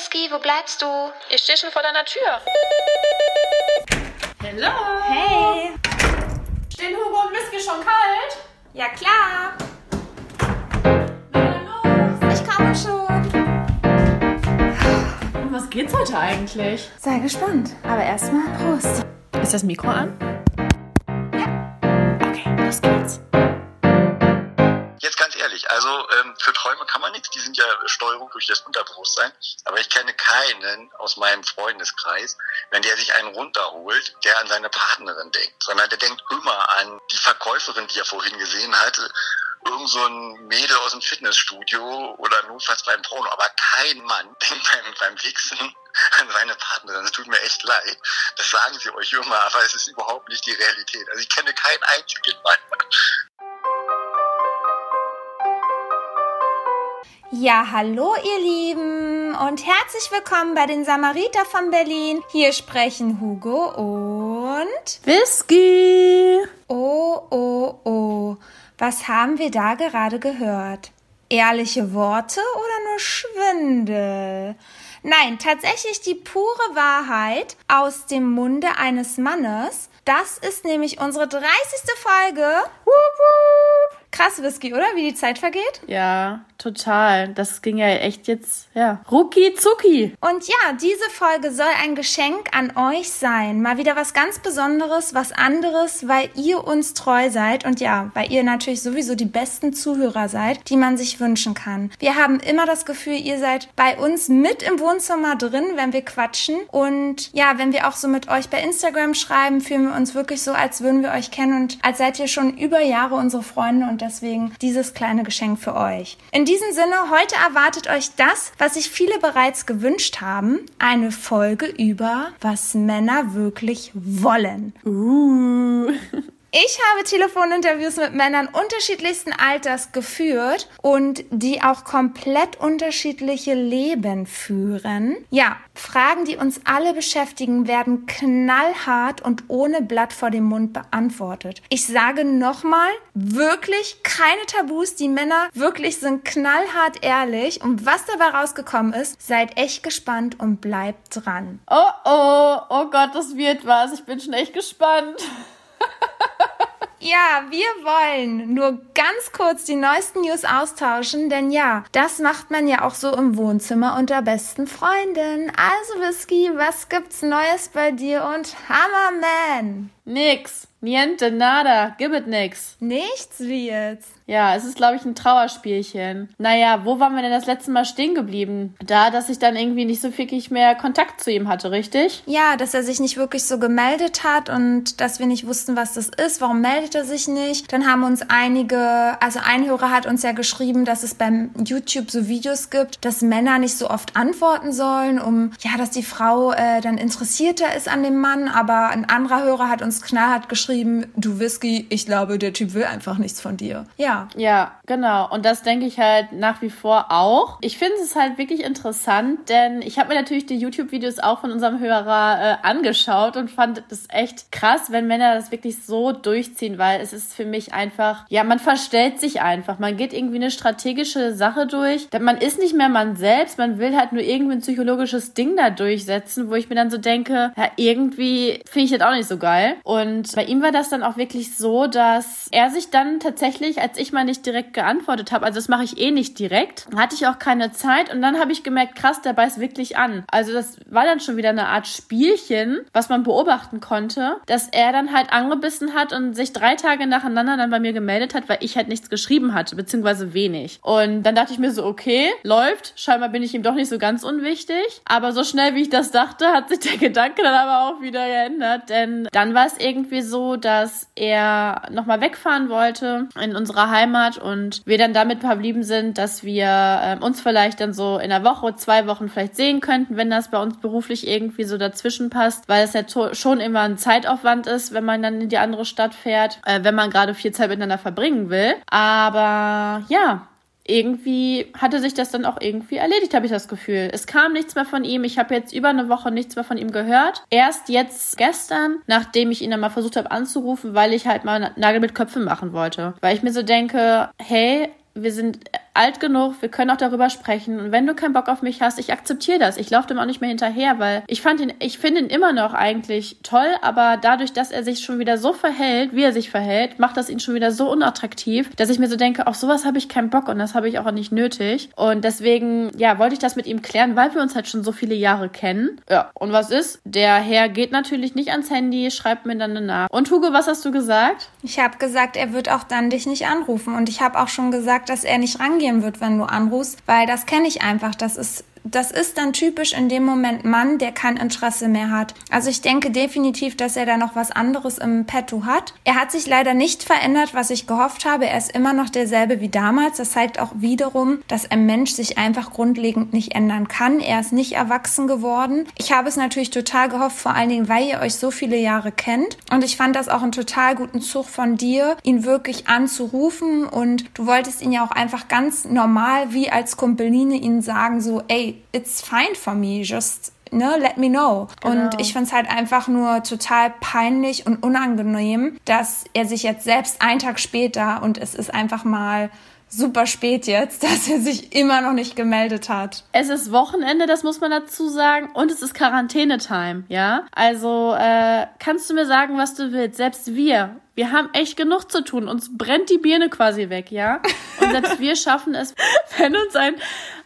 Whisky, wo bleibst du? Ich stehe schon vor deiner Tür. Hallo. Hey. Stehen Hugo und Whisky schon kalt? Ja, klar. Na los. Ich komme schon. Um was geht's heute eigentlich? Sei gespannt. Aber erstmal Prost. Ist das Mikro an? Ja. Okay, los geht's. Für Träume kann man nichts, die sind ja Steuerung durch das Unterbewusstsein, aber ich kenne keinen aus meinem Freundeskreis, wenn der sich einen runterholt, der an seine Partnerin denkt, sondern der denkt immer an die Verkäuferin, die er vorhin gesehen hatte, irgend so ein Mädel aus dem Fitnessstudio oder notfalls beim Porno, aber kein Mann denkt beim, beim Wichsen an seine Partnerin. Es tut mir echt leid. Das sagen sie euch immer, aber es ist überhaupt nicht die Realität. Also ich kenne keinen einzigen Mann. Ja, hallo ihr Lieben und herzlich willkommen bei den Samariter von Berlin. Hier sprechen Hugo und... Whisky. Oh, oh, oh. Was haben wir da gerade gehört? Ehrliche Worte oder nur Schwindel? Nein, tatsächlich die pure Wahrheit aus dem Munde eines Mannes. Das ist nämlich unsere 30. Folge. Wup, wup. Krass, Whisky, oder? Wie die Zeit vergeht. Ja, total. Das ging ja echt jetzt, ja, rucki zucki. Und ja, diese Folge soll ein Geschenk an euch sein. Mal wieder was ganz Besonderes, was anderes, weil ihr uns treu seid und ja, weil ihr natürlich sowieso die besten Zuhörer seid, die man sich wünschen kann. Wir haben immer das Gefühl, ihr seid bei uns mit im Wohnzimmer drin, wenn wir quatschen. Und ja, wenn wir auch so mit euch bei Instagram schreiben, fühlen wir uns wirklich so, als würden wir euch kennen und als seid ihr schon über Jahre unsere Freunde und deswegen dieses kleine Geschenk für euch. In diesem Sinne, heute erwartet euch das, was sich viele bereits gewünscht haben, eine Folge über, was Männer wirklich wollen. Uh. Ich habe Telefoninterviews mit Männern unterschiedlichsten Alters geführt und die auch komplett unterschiedliche Leben führen. Ja, Fragen, die uns alle beschäftigen, werden knallhart und ohne Blatt vor dem Mund beantwortet. Ich sage nochmal, wirklich keine Tabus. Die Männer wirklich sind knallhart ehrlich. Und was dabei rausgekommen ist, seid echt gespannt und bleibt dran. Oh oh, oh Gott, das wird was. Ich bin schon echt gespannt. Ja, wir wollen nur ganz kurz die neuesten News austauschen, denn ja, das macht man ja auch so im Wohnzimmer unter besten Freunden. Also Whisky, was gibt's Neues bei dir und Hammerman? Nix. Niente, nada. Gib it nix. Nichts wie jetzt. Ja, es ist, glaube ich, ein Trauerspielchen. Naja, wo waren wir denn das letzte Mal stehen geblieben? Da, dass ich dann irgendwie nicht so wirklich mehr Kontakt zu ihm hatte, richtig? Ja, dass er sich nicht wirklich so gemeldet hat und dass wir nicht wussten, was das ist. Warum meldet er sich nicht? Dann haben uns einige, also ein Hörer hat uns ja geschrieben, dass es beim YouTube so Videos gibt, dass Männer nicht so oft antworten sollen, um, ja, dass die Frau äh, dann interessierter ist an dem Mann. Aber ein anderer Hörer hat uns knallhart geschrieben, du Whisky, ich glaube, der Typ will einfach nichts von dir. Ja. Ja, genau. Und das denke ich halt nach wie vor auch. Ich finde es halt wirklich interessant, denn ich habe mir natürlich die YouTube-Videos auch von unserem Hörer äh, angeschaut und fand es echt krass, wenn Männer das wirklich so durchziehen, weil es ist für mich einfach, ja, man verstellt sich einfach. Man geht irgendwie eine strategische Sache durch. Man ist nicht mehr man selbst, man will halt nur irgendwie ein psychologisches Ding da durchsetzen, wo ich mir dann so denke, ja, irgendwie finde ich das auch nicht so geil. Und bei ihm war das dann auch wirklich so, dass er sich dann tatsächlich, als ich mal nicht direkt geantwortet habe, also das mache ich eh nicht direkt, hatte ich auch keine Zeit und dann habe ich gemerkt, krass, der beißt wirklich an. Also das war dann schon wieder eine Art Spielchen, was man beobachten konnte, dass er dann halt angebissen hat und sich drei Tage nacheinander dann bei mir gemeldet hat, weil ich halt nichts geschrieben hatte, beziehungsweise wenig. Und dann dachte ich mir so, okay, läuft, scheinbar bin ich ihm doch nicht so ganz unwichtig, aber so schnell wie ich das dachte, hat sich der Gedanke dann aber auch wieder geändert, denn dann war es irgendwie so, dass er nochmal wegfahren wollte in unserer Heimat und wir dann damit verblieben sind, dass wir äh, uns vielleicht dann so in einer Woche, zwei Wochen vielleicht sehen könnten, wenn das bei uns beruflich irgendwie so dazwischen passt, weil es ja schon immer ein Zeitaufwand ist, wenn man dann in die andere Stadt fährt, äh, wenn man gerade viel Zeit miteinander verbringen will. Aber ja, irgendwie hatte sich das dann auch irgendwie erledigt, habe ich das Gefühl. Es kam nichts mehr von ihm. Ich habe jetzt über eine Woche nichts mehr von ihm gehört. Erst jetzt gestern, nachdem ich ihn dann mal versucht habe anzurufen, weil ich halt mal Nagel mit Köpfen machen wollte. Weil ich mir so denke, hey, wir sind alt genug, wir können auch darüber sprechen. Und wenn du keinen Bock auf mich hast, ich akzeptiere das. Ich laufe dem auch nicht mehr hinterher, weil ich fand ihn, ich finde ihn immer noch eigentlich toll, aber dadurch, dass er sich schon wieder so verhält, wie er sich verhält, macht das ihn schon wieder so unattraktiv, dass ich mir so denke, auf sowas habe ich keinen Bock und das habe ich auch nicht nötig. Und deswegen, ja, wollte ich das mit ihm klären, weil wir uns halt schon so viele Jahre kennen. Ja, und was ist? Der Herr geht natürlich nicht ans Handy, schreibt mir dann nach. Und Hugo, was hast du gesagt? Ich habe gesagt, er wird auch dann dich nicht anrufen. Und ich habe auch schon gesagt, dass er nicht rangehen wird, wenn du anrufst, weil das kenne ich einfach. Das ist das ist dann typisch in dem Moment Mann, der kein Interesse mehr hat. Also ich denke definitiv, dass er da noch was anderes im Petto hat. Er hat sich leider nicht verändert, was ich gehofft habe. Er ist immer noch derselbe wie damals. Das zeigt auch wiederum, dass ein Mensch sich einfach grundlegend nicht ändern kann. Er ist nicht erwachsen geworden. Ich habe es natürlich total gehofft, vor allen Dingen, weil ihr euch so viele Jahre kennt. Und ich fand das auch einen total guten Zug von dir, ihn wirklich anzurufen. Und du wolltest ihn ja auch einfach ganz normal wie als Kumpeline ihn sagen, so, ey, it's fine for me, just ne, let me know. Genau. Und ich finde es halt einfach nur total peinlich und unangenehm, dass er sich jetzt selbst einen Tag später und es ist einfach mal super spät jetzt, dass er sich immer noch nicht gemeldet hat. Es ist Wochenende, das muss man dazu sagen, und es ist Quarantänetime, ja? Also äh, kannst du mir sagen, was du willst. Selbst wir, wir haben echt genug zu tun. Uns brennt die Birne quasi weg, ja? Und selbst wir schaffen es, wenn uns ein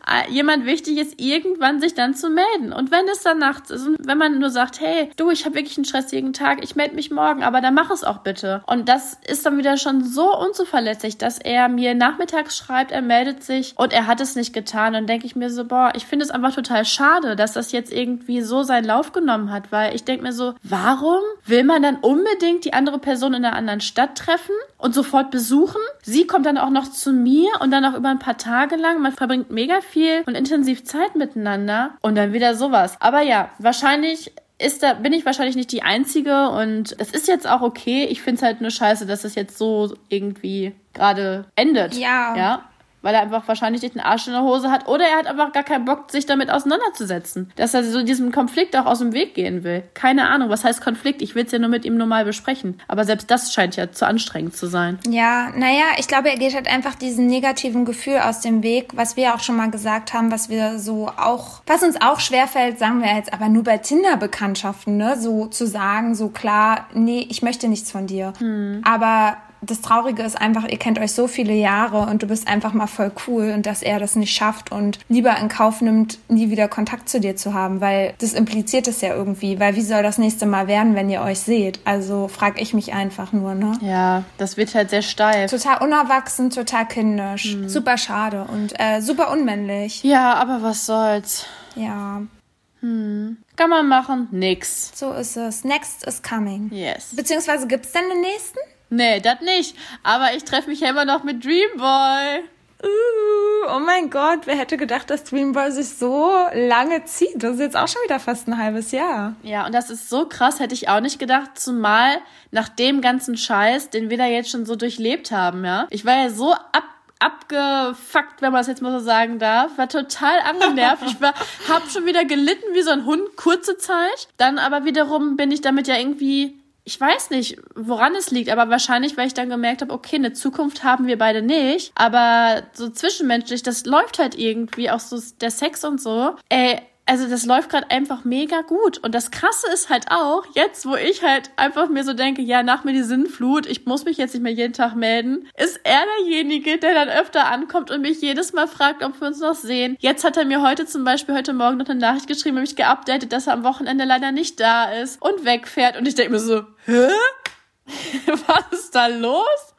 äh, jemand wichtig ist, irgendwann sich dann zu melden. Und wenn es dann nachts ist und wenn man nur sagt, hey, du, ich habe wirklich einen stressigen Tag, ich melde mich morgen, aber dann mach es auch bitte. Und das ist dann wieder schon so unzuverlässig, dass er mir nachmittags schreibt, er meldet sich und er hat es nicht getan. Und denke ich mir so, boah, ich finde es einfach total schade, dass das jetzt irgendwie so seinen Lauf genommen hat, weil ich denke mir so, warum will man dann unbedingt die andere Person in einer anderen Stadt treffen und sofort besuchen? Sie kommt dann auch noch zu mir und dann auch über ein paar Tage lang. Man verbringt mega viel und intensiv Zeit miteinander und dann wieder sowas. Aber ja, wahrscheinlich ist da, bin ich wahrscheinlich nicht die Einzige und es ist jetzt auch okay. Ich finde es halt nur scheiße, dass es jetzt so irgendwie gerade endet. Ja. Ja weil er einfach wahrscheinlich nicht den Arsch in der Hose hat oder er hat einfach gar keinen Bock, sich damit auseinanderzusetzen. Dass er so diesem Konflikt auch aus dem Weg gehen will. Keine Ahnung, was heißt Konflikt? Ich will es ja nur mit ihm normal besprechen. Aber selbst das scheint ja zu anstrengend zu sein. Ja, naja, ich glaube, er geht halt einfach diesen negativen Gefühl aus dem Weg, was wir auch schon mal gesagt haben, was wir so auch, was uns auch schwerfällt, sagen wir jetzt aber nur bei Tinder-Bekanntschaften, ne, so zu sagen, so klar, nee, ich möchte nichts von dir. Hm. Aber das Traurige ist einfach, ihr kennt euch so viele Jahre und du bist einfach mal voll cool und dass er das nicht schafft und lieber in Kauf nimmt, nie wieder Kontakt zu dir zu haben, weil das impliziert es ja irgendwie, weil wie soll das nächste Mal werden, wenn ihr euch seht? Also frage ich mich einfach nur, ne? Ja, das wird halt sehr steif. Total unerwachsen, total kindisch, mhm. super schade und äh, super unmännlich. Ja, aber was soll's? Ja. Hm. Kann man machen? Nix. So ist es. Next is coming. Yes. Beziehungsweise gibt's denn den nächsten? Nee, das nicht. Aber ich treffe mich ja immer noch mit Dreamboy. Uh, oh mein Gott, wer hätte gedacht, dass Dreamboy sich so lange zieht? Das ist jetzt auch schon wieder fast ein halbes Jahr. Ja, und das ist so krass, hätte ich auch nicht gedacht, zumal nach dem ganzen Scheiß, den wir da jetzt schon so durchlebt haben, ja. Ich war ja so ab abgefuckt, wenn man es jetzt mal so sagen darf. War total angenervt. Ich war, hab schon wieder gelitten wie so ein Hund, kurze Zeit. Dann aber wiederum bin ich damit ja irgendwie ich weiß nicht, woran es liegt, aber wahrscheinlich, weil ich dann gemerkt habe, okay, eine Zukunft haben wir beide nicht, aber so zwischenmenschlich, das läuft halt irgendwie, auch so der Sex und so. Ey, also das läuft gerade einfach mega gut. Und das Krasse ist halt auch, jetzt wo ich halt einfach mir so denke, ja, nach mir die Sinnflut, ich muss mich jetzt nicht mehr jeden Tag melden, ist er derjenige, der dann öfter ankommt und mich jedes Mal fragt, ob wir uns noch sehen. Jetzt hat er mir heute zum Beispiel heute Morgen noch eine Nachricht geschrieben, mich geupdatet, dass er am Wochenende leider nicht da ist und wegfährt. Und ich denke mir so, hä? Was ist da los?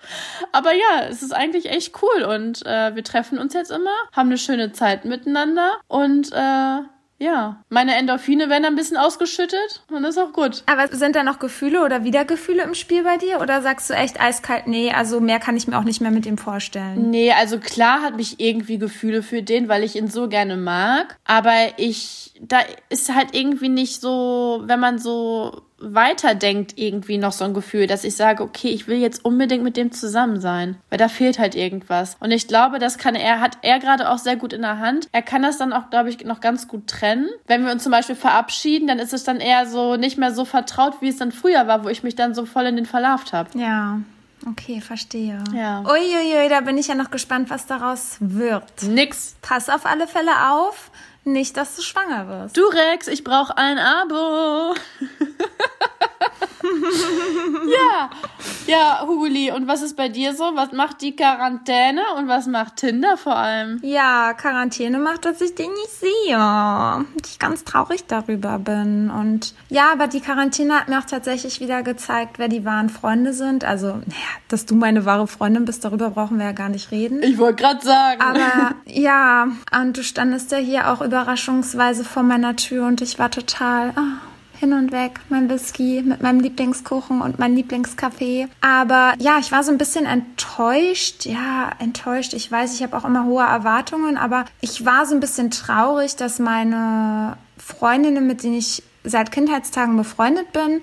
Aber ja, es ist eigentlich echt cool und äh, wir treffen uns jetzt immer, haben eine schöne Zeit miteinander und äh, ja, meine Endorphine werden ein bisschen ausgeschüttet und ist auch gut. Aber sind da noch Gefühle oder Wiedergefühle im Spiel bei dir? Oder sagst du echt eiskalt, nee, also mehr kann ich mir auch nicht mehr mit ihm vorstellen? Nee, also klar hat mich irgendwie Gefühle für den, weil ich ihn so gerne mag. Aber ich, da ist halt irgendwie nicht so, wenn man so weiterdenkt irgendwie noch so ein Gefühl, dass ich sage, okay, ich will jetzt unbedingt mit dem zusammen sein, weil da fehlt halt irgendwas. Und ich glaube, das kann er, hat er gerade auch sehr gut in der Hand. Er kann das dann auch, glaube ich, noch ganz gut trennen. Wenn wir uns zum Beispiel verabschieden, dann ist es dann eher so nicht mehr so vertraut, wie es dann früher war, wo ich mich dann so voll in den verlauft habe. Ja. Okay, verstehe. Ja. Uiuiui, da bin ich ja noch gespannt, was daraus wird. Nix. Pass auf alle Fälle auf, nicht, dass du schwanger wirst. Du Rex, ich brauche ein Abo. ja, ja, Huli. Und was ist bei dir so? Was macht die Quarantäne und was macht Tinder vor allem? Ja, Quarantäne macht, dass ich den nicht sehe. Und ich ganz traurig darüber bin. Und ja, aber die Quarantäne hat mir auch tatsächlich wieder gezeigt, wer die wahren Freunde sind. Also, naja, dass du meine wahre Freundin bist, darüber brauchen wir ja gar nicht reden. Ich wollte gerade sagen. Aber ja, und du standest ja hier auch überraschungsweise vor meiner Tür und ich war total. Oh hin und weg, mein Whisky mit meinem Lieblingskuchen und mein Lieblingskaffee. Aber ja, ich war so ein bisschen enttäuscht. Ja, enttäuscht. Ich weiß, ich habe auch immer hohe Erwartungen, aber ich war so ein bisschen traurig, dass meine Freundinnen, mit denen ich seit Kindheitstagen befreundet bin,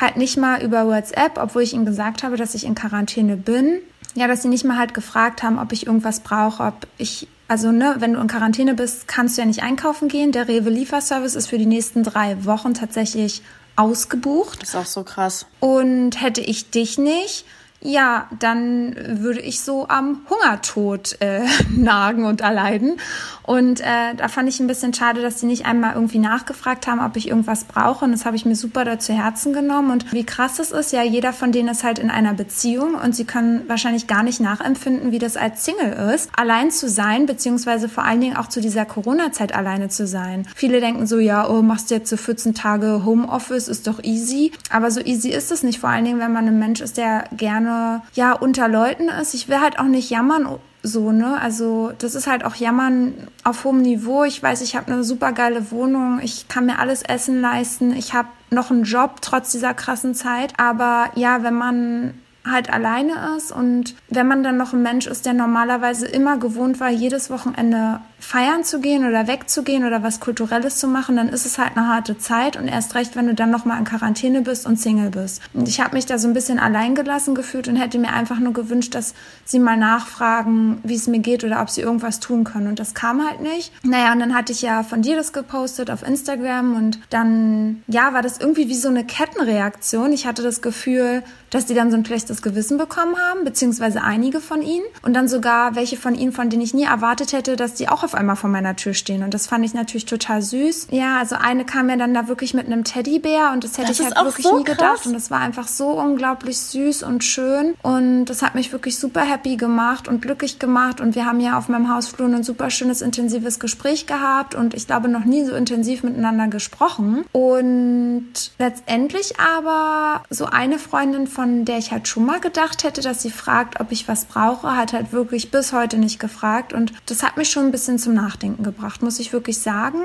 halt nicht mal über WhatsApp, obwohl ich ihnen gesagt habe, dass ich in Quarantäne bin, ja, dass sie nicht mal halt gefragt haben, ob ich irgendwas brauche, ob ich also, ne, wenn du in Quarantäne bist, kannst du ja nicht einkaufen gehen. Der Rewe-Lieferservice ist für die nächsten drei Wochen tatsächlich ausgebucht. Das ist auch so krass. Und hätte ich dich nicht, ja, dann würde ich so am Hungertod äh, nagen und erleiden. Und äh, da fand ich ein bisschen schade, dass sie nicht einmal irgendwie nachgefragt haben, ob ich irgendwas brauche. Und das habe ich mir super da zu Herzen genommen. Und wie krass das ist, ja, jeder von denen ist halt in einer Beziehung und sie können wahrscheinlich gar nicht nachempfinden, wie das als Single ist, allein zu sein, beziehungsweise vor allen Dingen auch zu dieser Corona-Zeit alleine zu sein. Viele denken so, ja, oh, machst du jetzt so 14 Tage Homeoffice, ist doch easy. Aber so easy ist es nicht, vor allen Dingen, wenn man ein Mensch ist, der gerne, ja, unter Leuten ist. Ich will halt auch nicht jammern so, ne? Also das ist halt auch Jammern auf hohem Niveau. Ich weiß, ich habe eine super geile Wohnung, ich kann mir alles Essen leisten, ich habe noch einen Job trotz dieser krassen Zeit. Aber ja, wenn man halt alleine ist und wenn man dann noch ein Mensch ist, der normalerweise immer gewohnt war, jedes Wochenende feiern zu gehen oder wegzugehen oder was Kulturelles zu machen, dann ist es halt eine harte Zeit und erst recht, wenn du dann noch mal in Quarantäne bist und Single bist. Und ich habe mich da so ein bisschen alleingelassen gefühlt und hätte mir einfach nur gewünscht, dass sie mal nachfragen, wie es mir geht oder ob sie irgendwas tun können. Und das kam halt nicht. Naja, und dann hatte ich ja von dir das gepostet auf Instagram und dann, ja, war das irgendwie wie so eine Kettenreaktion. Ich hatte das Gefühl, dass die dann so ein schlechtes Gewissen bekommen haben, beziehungsweise einige von ihnen. Und dann sogar welche von ihnen, von denen ich nie erwartet hätte, dass die auch auf einmal vor meiner Tür stehen. Und das fand ich natürlich total süß. Ja, also eine kam ja dann da wirklich mit einem Teddybär und das hätte das ich halt wirklich so nie krass. gedacht. Und das war einfach so unglaublich süß und schön. Und das hat mich wirklich super happy gemacht und glücklich gemacht. Und wir haben ja auf meinem Hausflur ein super schönes, intensives Gespräch gehabt und ich glaube noch nie so intensiv miteinander gesprochen. Und letztendlich aber so eine Freundin, von der ich halt schon mal gedacht hätte, dass sie fragt, ob ich was brauche, hat halt wirklich bis heute nicht gefragt. Und das hat mich schon ein bisschen zum Nachdenken gebracht, muss ich wirklich sagen.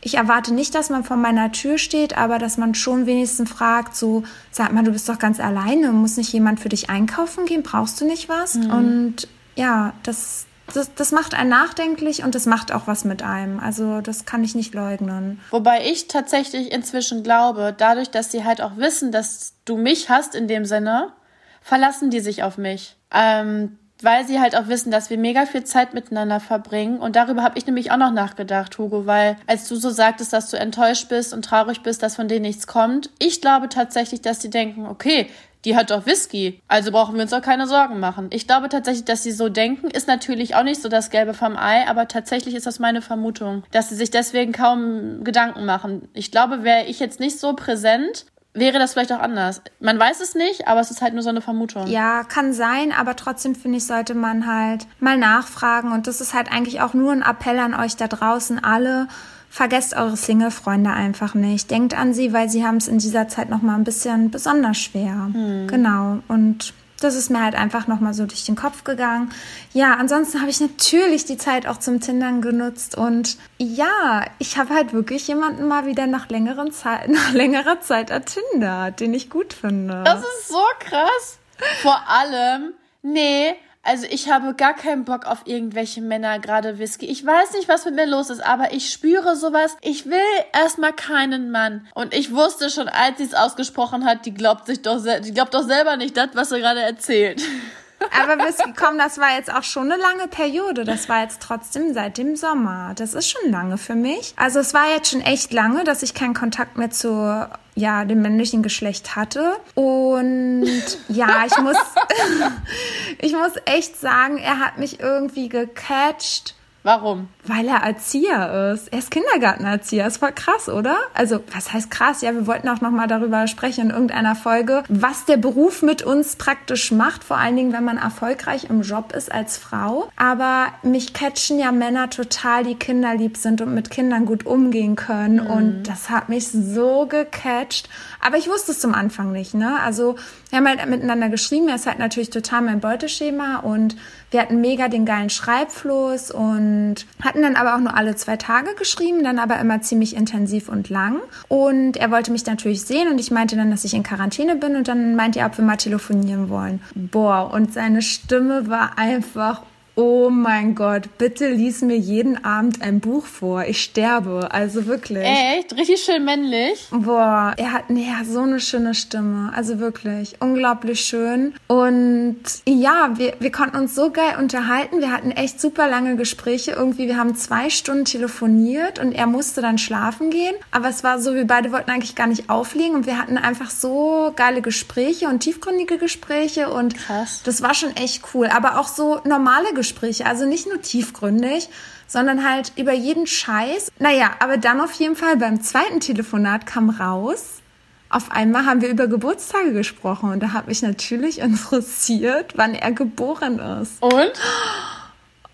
Ich erwarte nicht, dass man vor meiner Tür steht, aber dass man schon wenigstens fragt, so, sag mal, du bist doch ganz alleine, muss nicht jemand für dich einkaufen gehen, brauchst du nicht was? Mhm. Und ja, das, das, das macht einen nachdenklich und das macht auch was mit einem. Also das kann ich nicht leugnen. Wobei ich tatsächlich inzwischen glaube, dadurch, dass sie halt auch wissen, dass du mich hast in dem Sinne, verlassen die sich auf mich. Ähm, weil sie halt auch wissen, dass wir mega viel Zeit miteinander verbringen. Und darüber habe ich nämlich auch noch nachgedacht, Hugo, weil als du so sagtest, dass du enttäuscht bist und traurig bist, dass von denen nichts kommt, ich glaube tatsächlich, dass sie denken, okay, die hat doch Whisky, also brauchen wir uns auch keine Sorgen machen. Ich glaube tatsächlich, dass sie so denken, ist natürlich auch nicht so das Gelbe vom Ei, aber tatsächlich ist das meine Vermutung, dass sie sich deswegen kaum Gedanken machen. Ich glaube, wäre ich jetzt nicht so präsent, wäre das vielleicht auch anders. Man weiß es nicht, aber es ist halt nur so eine Vermutung. Ja, kann sein, aber trotzdem finde ich, sollte man halt mal nachfragen. Und das ist halt eigentlich auch nur ein Appell an euch da draußen alle. Vergesst eure Single-Freunde einfach nicht. Denkt an sie, weil sie haben es in dieser Zeit noch mal ein bisschen besonders schwer. Hm. Genau. Und das ist mir halt einfach nochmal so durch den Kopf gegangen. Ja, ansonsten habe ich natürlich die Zeit auch zum Tindern genutzt und ja, ich habe halt wirklich jemanden mal wieder nach, längeren Zeit, nach längerer Zeit ertindert, den ich gut finde. Das ist so krass. Vor allem, nee, also ich habe gar keinen Bock auf irgendwelche Männer, gerade Whisky. Ich weiß nicht, was mit mir los ist, aber ich spüre sowas. Ich will erstmal keinen Mann. Und ich wusste schon, als sie es ausgesprochen hat, die glaubt sich doch, die glaubt doch selber nicht das, was sie gerade erzählt. Aber Whisky, komm, das war jetzt auch schon eine lange Periode. Das war jetzt trotzdem seit dem Sommer. Das ist schon lange für mich. Also es war jetzt schon echt lange, dass ich keinen Kontakt mehr zu ja, dem männlichen Geschlecht hatte. Und ja, ich muss, ich muss echt sagen, er hat mich irgendwie gecatcht Warum? Weil er Erzieher ist. Er ist Kindergartenerzieher. Ist voll krass, oder? Also, was heißt krass? Ja, wir wollten auch noch mal darüber sprechen in irgendeiner Folge, was der Beruf mit uns praktisch macht, vor allen Dingen, wenn man erfolgreich im Job ist als Frau. Aber mich catchen ja Männer total, die kinderlieb sind und mit Kindern gut umgehen können. Mhm. Und das hat mich so gecatcht. Aber ich wusste es zum Anfang nicht, ne? Also, wir haben halt miteinander geschrieben. Er ist halt natürlich total mein Beuteschema und wir hatten mega den geilen Schreibfluss und hatten dann aber auch nur alle zwei Tage geschrieben, dann aber immer ziemlich intensiv und lang. Und er wollte mich natürlich sehen und ich meinte dann, dass ich in Quarantäne bin und dann meinte er, ob wir mal telefonieren wollen. Boah, und seine Stimme war einfach Oh mein Gott, bitte lies mir jeden Abend ein Buch vor. Ich sterbe. Also wirklich. Echt? Richtig schön männlich? Boah, er hat nee, so eine schöne Stimme. Also wirklich. Unglaublich schön. Und ja, wir, wir konnten uns so geil unterhalten. Wir hatten echt super lange Gespräche. Irgendwie, wir haben zwei Stunden telefoniert und er musste dann schlafen gehen. Aber es war so, wir beide wollten eigentlich gar nicht auflegen und wir hatten einfach so geile Gespräche und tiefgründige Gespräche und Krass. das war schon echt cool. Aber auch so normale Gespräche Gespräche. Also nicht nur tiefgründig, sondern halt über jeden Scheiß. Naja, aber dann auf jeden Fall beim zweiten Telefonat kam raus, auf einmal haben wir über Geburtstage gesprochen und da hat mich natürlich interessiert, wann er geboren ist. Und?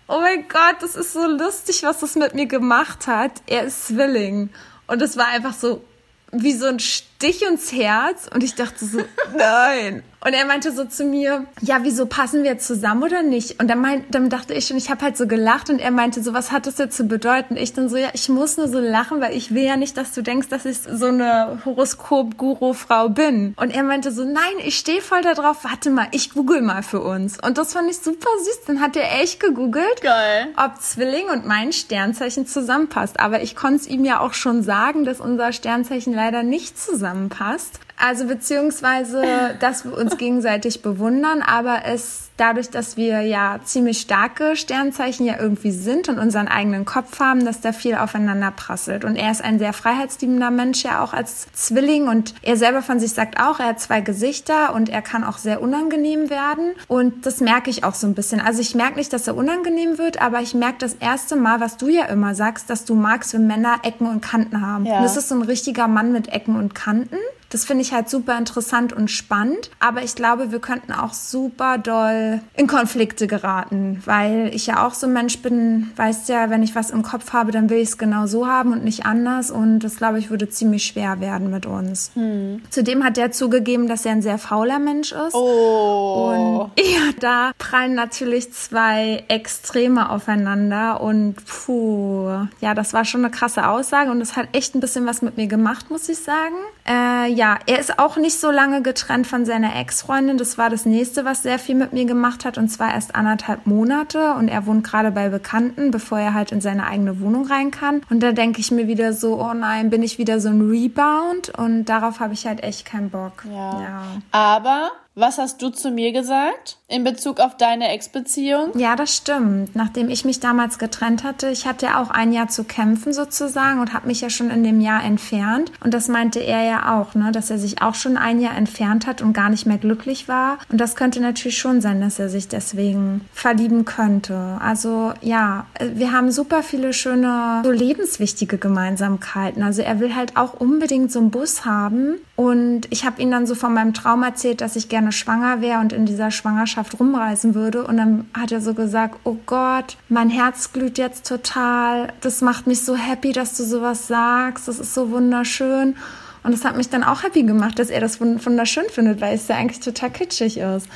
Oh mein Gott, das ist so lustig, was das mit mir gemacht hat. Er ist Zwilling. Und es war einfach so wie so ein Stich ins Herz. Und ich dachte so, nein. Und er meinte so zu mir, ja, wieso passen wir zusammen oder nicht? Und dann, meint, dann dachte ich schon, ich habe halt so gelacht und er meinte so, was hat das jetzt zu bedeuten? Ich dann so, ja, ich muss nur so lachen, weil ich will ja nicht, dass du denkst, dass ich so eine Horoskop-Guru-Frau bin. Und er meinte so, nein, ich stehe voll da drauf, warte mal, ich google mal für uns. Und das fand ich super süß. Dann hat er echt gegoogelt, Geil. ob Zwilling und mein Sternzeichen zusammenpasst. Aber ich konnte es ihm ja auch schon sagen, dass unser Sternzeichen leider nicht zusammenpasst zusammenpasst. Also beziehungsweise, dass wir uns gegenseitig bewundern, aber es dadurch, dass wir ja ziemlich starke Sternzeichen ja irgendwie sind und unseren eigenen Kopf haben, dass da viel aufeinander prasselt. Und er ist ein sehr freiheitsliebender Mensch, ja auch als Zwilling. Und er selber von sich sagt auch, er hat zwei Gesichter und er kann auch sehr unangenehm werden. Und das merke ich auch so ein bisschen. Also ich merke nicht, dass er unangenehm wird, aber ich merke das erste Mal, was du ja immer sagst, dass du magst, wenn Männer Ecken und Kanten haben. Ja. Und das ist so ein richtiger Mann mit Ecken und Kanten. Das finde ich halt super interessant und spannend. Aber ich glaube, wir könnten auch super doll in Konflikte geraten, weil ich ja auch so ein Mensch bin, weißt ja, wenn ich was im Kopf habe, dann will ich es genau so haben und nicht anders. Und das, glaube ich, würde ziemlich schwer werden mit uns. Hm. Zudem hat er zugegeben, dass er ein sehr fauler Mensch ist. Oh. Und ja, da prallen natürlich zwei Extreme aufeinander. Und puh, ja, das war schon eine krasse Aussage und das hat echt ein bisschen was mit mir gemacht, muss ich sagen. Äh, ja, er ist auch nicht so lange getrennt von seiner Ex-Freundin. Das war das nächste, was sehr viel mit mir gemacht hat. Und zwar erst anderthalb Monate. Und er wohnt gerade bei Bekannten, bevor er halt in seine eigene Wohnung rein kann. Und da denke ich mir wieder so, oh nein, bin ich wieder so ein Rebound? Und darauf habe ich halt echt keinen Bock. Ja. ja. Aber was hast du zu mir gesagt in Bezug auf deine Ex-Beziehung? Ja, das stimmt. Nachdem ich mich damals getrennt hatte, ich hatte ja auch ein Jahr zu kämpfen sozusagen und habe mich ja schon in dem Jahr entfernt. Und das meinte er ja auch, ne, dass er sich auch schon ein Jahr entfernt hat und gar nicht mehr glücklich war. Und das könnte natürlich schon sein, dass er sich deswegen verlieben könnte. Also ja, wir haben super viele schöne, so lebenswichtige Gemeinsamkeiten. Also er will halt auch unbedingt so einen Bus haben. Und ich habe ihm dann so von meinem Traum erzählt, dass ich gerne gerne schwanger wäre und in dieser Schwangerschaft rumreisen würde. Und dann hat er so gesagt, oh Gott, mein Herz glüht jetzt total. Das macht mich so happy, dass du sowas sagst. Das ist so wunderschön. Und das hat mich dann auch happy gemacht, dass er das wunderschön findet, weil es ja eigentlich total kitschig ist.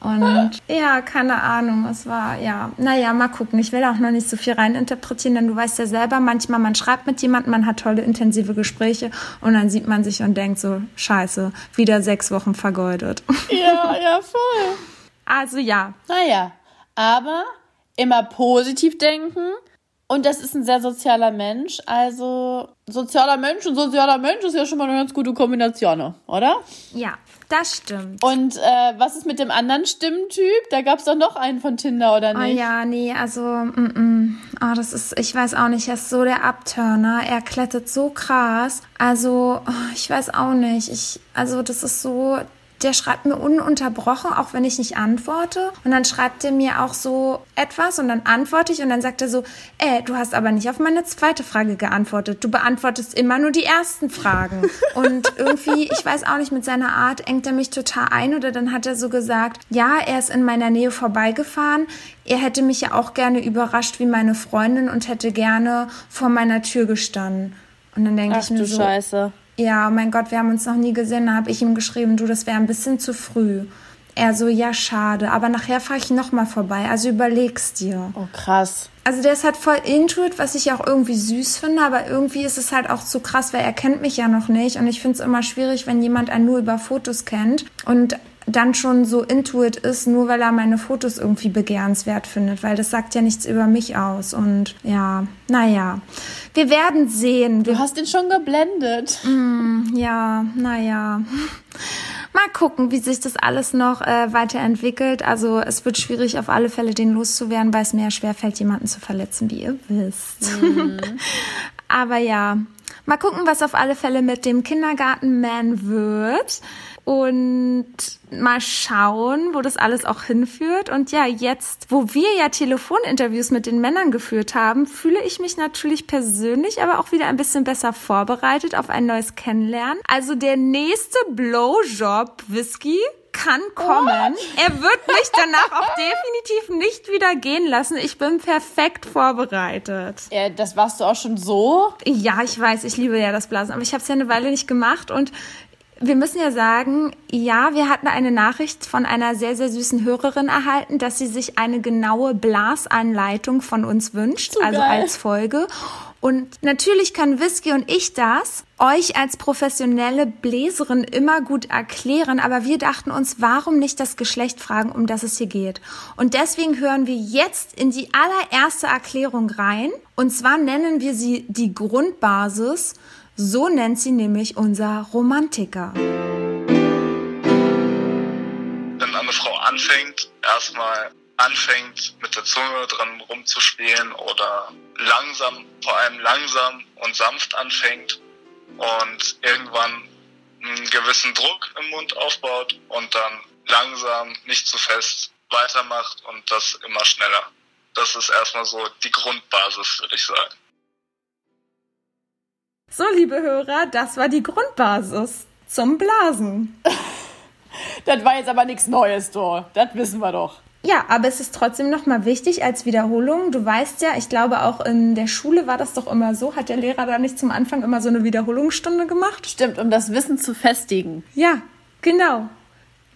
Und ja, keine Ahnung, es war, ja, naja, mal gucken. Ich will auch noch nicht so viel reininterpretieren, denn du weißt ja selber, manchmal, man schreibt mit jemandem, man hat tolle, intensive Gespräche und dann sieht man sich und denkt so, scheiße, wieder sechs Wochen vergeudet. Ja, ja, voll. Also ja. Naja, aber immer positiv denken Und das ist ein sehr sozialer Mensch. Also sozialer Mensch und sozialer Mensch ist ja schon mal eine ganz gute Kombination, oder? Ja, das stimmt. Und äh, was ist mit dem anderen Stimmtyp? Da gab es doch noch einen von Tinder, oder nicht? Oh ja, nee, also, mm, mm. Oh, das ist, ich weiß auch nicht, er ist so der Abturner. Er klettet so krass. Also, oh, ich weiß auch nicht. Ich, also, das ist so, der schreibt mir ununterbrochen, auch wenn ich nicht antworte. Und dann schreibt er mir auch so etwas und dann antworte ich und dann sagt er so, äh, du hast aber nicht auf meine zweite Frage geantwortet. Du beantwortest immer nur die ersten Fragen. und irgendwie, ich weiß auch nicht, mit seiner Art engt er mich total ein oder dann hat er so gesagt, ja, er ist in meiner Nähe vorbeigefahren. Er hätte mich ja auch gerne überrascht wie meine Freundin und hätte gerne vor meiner Tür gestanden. Und dann denke ich mir so, Scheiße. Ja, oh mein Gott, wir haben uns noch nie gesehen. Da habe ich ihm geschrieben, du, das wäre ein bisschen zu früh. Er so, ja, schade, aber nachher fahre ich nochmal vorbei. Also überleg's dir. Oh, krass. Also der ist halt voll intuit, was ich auch irgendwie süß finde, aber irgendwie ist es halt auch zu krass, weil er kennt mich ja noch nicht. Und ich finde es immer schwierig, wenn jemand einen nur über Fotos kennt und dann schon so intuit ist, nur weil er meine Fotos irgendwie begehrenswert findet, weil das sagt ja nichts über mich aus. Und ja, naja, wir werden sehen. Du hast ihn schon geblendet. Mm, ja, naja. Mal gucken, wie sich das alles noch äh, weiterentwickelt. Also es wird schwierig, auf alle Fälle den loszuwerden, weil es mir schwer fällt, jemanden zu verletzen, wie ihr wisst. Mhm. Aber ja, mal gucken, was auf alle Fälle mit dem Kindergartenman wird und mal schauen, wo das alles auch hinführt. Und ja, jetzt, wo wir ja Telefoninterviews mit den Männern geführt haben, fühle ich mich natürlich persönlich aber auch wieder ein bisschen besser vorbereitet auf ein neues Kennenlernen. Also der nächste Blowjob Whisky kann kommen. Oh. Er wird mich danach auch definitiv nicht wieder gehen lassen. Ich bin perfekt vorbereitet. Ja, das warst du auch schon so? Ja, ich weiß, ich liebe ja das Blasen, aber ich habe es ja eine Weile nicht gemacht und wir müssen ja sagen, ja, wir hatten eine Nachricht von einer sehr, sehr süßen Hörerin erhalten, dass sie sich eine genaue Blasanleitung von uns wünscht, so also als Folge. Und natürlich können Whisky und ich das euch als professionelle Bläserin immer gut erklären, aber wir dachten uns, warum nicht das Geschlecht fragen, um das es hier geht. Und deswegen hören wir jetzt in die allererste Erklärung rein. Und zwar nennen wir sie die Grundbasis so nennt sie nämlich unser Romantiker. Wenn eine Frau anfängt, erstmal anfängt mit der Zunge dran rumzuspielen oder langsam, vor allem langsam und sanft anfängt und irgendwann einen gewissen Druck im Mund aufbaut und dann langsam, nicht zu fest weitermacht und das immer schneller. Das ist erstmal so die Grundbasis, würde ich sagen. So, liebe Hörer, das war die Grundbasis zum Blasen. das war jetzt aber nichts Neues, du. Das wissen wir doch. Ja, aber es ist trotzdem nochmal wichtig als Wiederholung. Du weißt ja, ich glaube auch in der Schule war das doch immer so. Hat der Lehrer da nicht zum Anfang immer so eine Wiederholungsstunde gemacht? Stimmt, um das Wissen zu festigen. Ja, genau.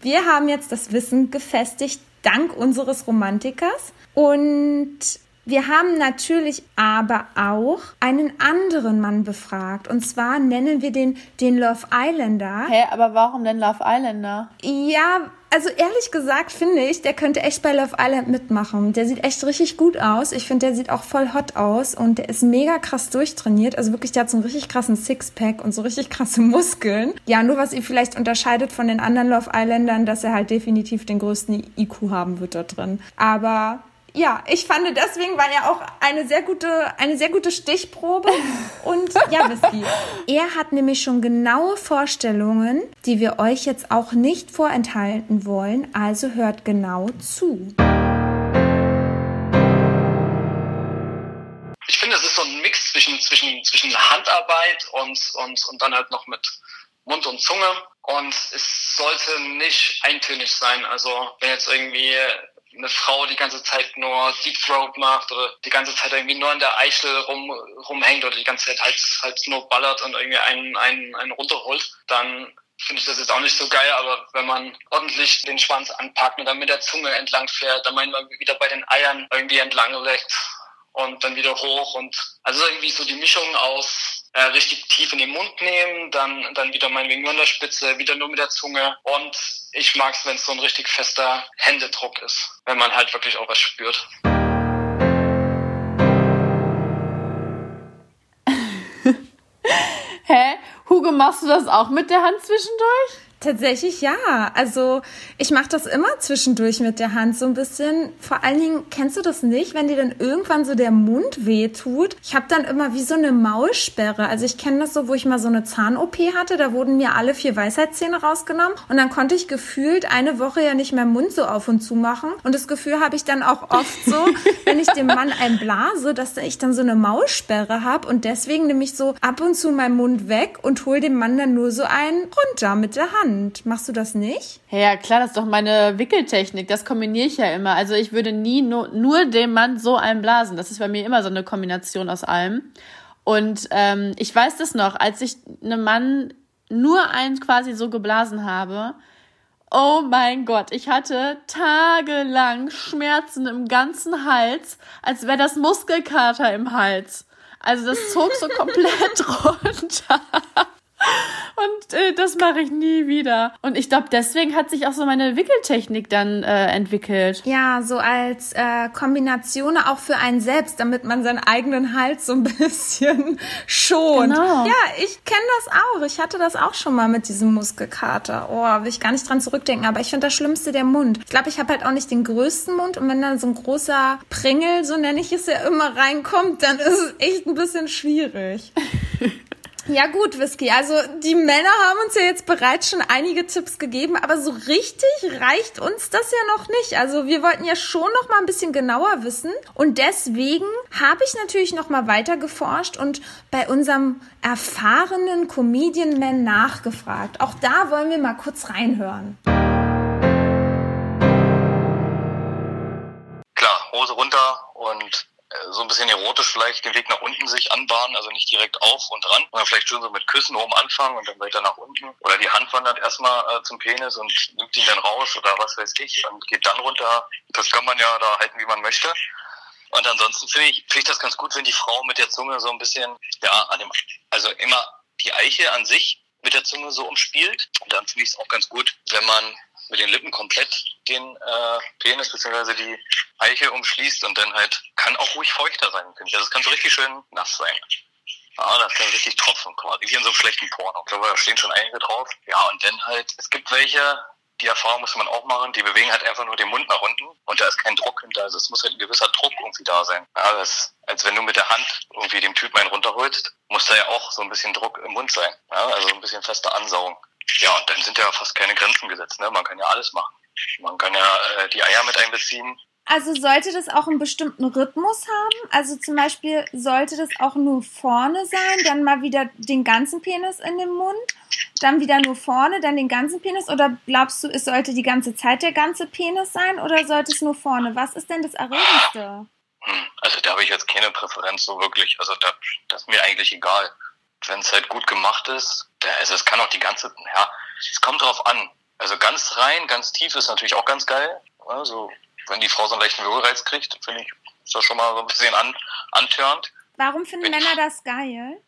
Wir haben jetzt das Wissen gefestigt dank unseres Romantikers. Und wir haben natürlich aber auch einen anderen Mann befragt. Und zwar nennen wir den, den Love Islander. Hä, aber warum denn Love Islander? Ja, also ehrlich gesagt finde ich, der könnte echt bei Love Island mitmachen. Der sieht echt richtig gut aus. Ich finde, der sieht auch voll hot aus und der ist mega krass durchtrainiert. Also wirklich, der hat so einen richtig krassen Sixpack und so richtig krasse Muskeln. Ja, nur was ihn vielleicht unterscheidet von den anderen Love Islandern, dass er halt definitiv den größten IQ haben wird da drin. Aber ja, ich fand deswegen war er auch eine sehr gute, eine sehr gute Stichprobe. Und ja, Whisky. Er hat nämlich schon genaue Vorstellungen, die wir euch jetzt auch nicht vorenthalten wollen. Also hört genau zu. Ich finde, es ist so ein Mix zwischen, zwischen, zwischen Handarbeit und, und, und dann halt noch mit Mund und Zunge. Und es sollte nicht eintönig sein. Also wenn jetzt irgendwie eine Frau die ganze Zeit nur Deep Throat macht oder die ganze Zeit irgendwie nur in der Eichel rum, rumhängt oder die ganze Zeit halt, halt nur ballert und irgendwie einen, einen, einen runterholt, dann finde ich das jetzt auch nicht so geil, aber wenn man ordentlich den Schwanz anpackt und dann mit der Zunge entlang fährt, dann man wieder bei den Eiern irgendwie entlang leckt und dann wieder hoch und also irgendwie so die Mischung aus äh, richtig tief in den Mund nehmen, dann, dann wieder meinetwegen nur an der Spitze, wieder nur mit der Zunge. Und ich mag es, wenn es so ein richtig fester Händedruck ist, wenn man halt wirklich auch was spürt. Hä? Hugo, machst du das auch mit der Hand zwischendurch? Tatsächlich ja. Also ich mache das immer zwischendurch mit der Hand so ein bisschen. Vor allen Dingen, kennst du das nicht, wenn dir dann irgendwann so der Mund weh tut? Ich habe dann immer wie so eine Maulsperre. Also ich kenne das so, wo ich mal so eine Zahn-OP hatte. Da wurden mir alle vier Weisheitszähne rausgenommen. Und dann konnte ich gefühlt eine Woche ja nicht mehr Mund so auf und zu machen. Und das Gefühl habe ich dann auch oft so, wenn ich dem Mann einblase, dass ich dann so eine Maulsperre habe. Und deswegen nehme ich so ab und zu meinen Mund weg und hole dem Mann dann nur so einen runter mit der Hand. Hand. Machst du das nicht? Ja, klar, das ist doch meine Wickeltechnik. Das kombiniere ich ja immer. Also ich würde nie nur, nur dem Mann so einblasen. Das ist bei mir immer so eine Kombination aus allem. Und ähm, ich weiß das noch, als ich einem Mann nur einen quasi so geblasen habe. Oh mein Gott, ich hatte tagelang Schmerzen im ganzen Hals, als wäre das Muskelkater im Hals. Also das zog so komplett runter. Und äh, das mache ich nie wieder. Und ich glaube, deswegen hat sich auch so meine Wickeltechnik dann äh, entwickelt. Ja, so als äh, Kombination auch für einen selbst, damit man seinen eigenen Hals so ein bisschen schont. Genau. Ja, ich kenne das auch. Ich hatte das auch schon mal mit diesem Muskelkater. Oh, will ich gar nicht dran zurückdenken. Aber ich finde das Schlimmste der Mund. Ich glaube, ich habe halt auch nicht den größten Mund. Und wenn dann so ein großer Pringel, so nenne ich es ja immer, reinkommt, dann ist es echt ein bisschen schwierig. Ja gut, Whisky. Also die Männer haben uns ja jetzt bereits schon einige Tipps gegeben, aber so richtig reicht uns das ja noch nicht. Also wir wollten ja schon noch mal ein bisschen genauer wissen und deswegen habe ich natürlich noch mal weiter geforscht und bei unserem erfahrenen Comedian Man nachgefragt. Auch da wollen wir mal kurz reinhören. Klar, Hose runter und so ein bisschen erotisch vielleicht den Weg nach unten sich anbahnen, also nicht direkt auf und ran, sondern vielleicht schon so mit Küssen oben anfangen und dann weiter nach unten. Oder die Hand wandert erstmal äh, zum Penis und nimmt ihn dann raus oder was weiß ich und geht dann runter. Das kann man ja da halten, wie man möchte. Und ansonsten finde ich, finde ich das ganz gut, wenn die Frau mit der Zunge so ein bisschen, ja, an dem, also immer die Eiche an sich mit der Zunge so umspielt. Und dann finde ich es auch ganz gut, wenn man mit den Lippen komplett den äh, Penis bzw. die Eiche umschließt und dann halt kann auch ruhig feuchter sein, finde ich. Also es kann so richtig schön nass sein. Ja, das kann richtig tropfen quasi, wie in so einem schlechten Porno. Ich glaube, da stehen schon einige drauf. Ja, und dann halt, es gibt welche, die Erfahrung muss man auch machen, die bewegen halt einfach nur den Mund nach unten und da ist kein Druck hinter. Also es muss halt ein gewisser Druck irgendwie da sein. Ja, das, als wenn du mit der Hand irgendwie dem Typen einen runterholst, muss da ja auch so ein bisschen Druck im Mund sein. Ja, also ein bisschen fester ansaugen. Ja, und dann sind ja fast keine Grenzen gesetzt. Ne? Man kann ja alles machen. Man kann ja äh, die Eier mit einbeziehen. Also sollte das auch einen bestimmten Rhythmus haben? Also zum Beispiel sollte das auch nur vorne sein, dann mal wieder den ganzen Penis in den Mund, dann wieder nur vorne, dann den ganzen Penis? Oder glaubst du, es sollte die ganze Zeit der ganze Penis sein oder sollte es nur vorne? Was ist denn das Erregendste? Hm, also da habe ich jetzt keine Präferenz so wirklich. Also da, das ist mir eigentlich egal. Wenn es halt gut gemacht ist, also es kann auch die ganze, ja, es kommt drauf an. Also ganz rein, ganz tief ist natürlich auch ganz geil. Also wenn die Frau so einen leichten Würgereiz kriegt, finde ich, ist das schon mal so ein bisschen an, antörend. Warum finden wenn Männer das geil?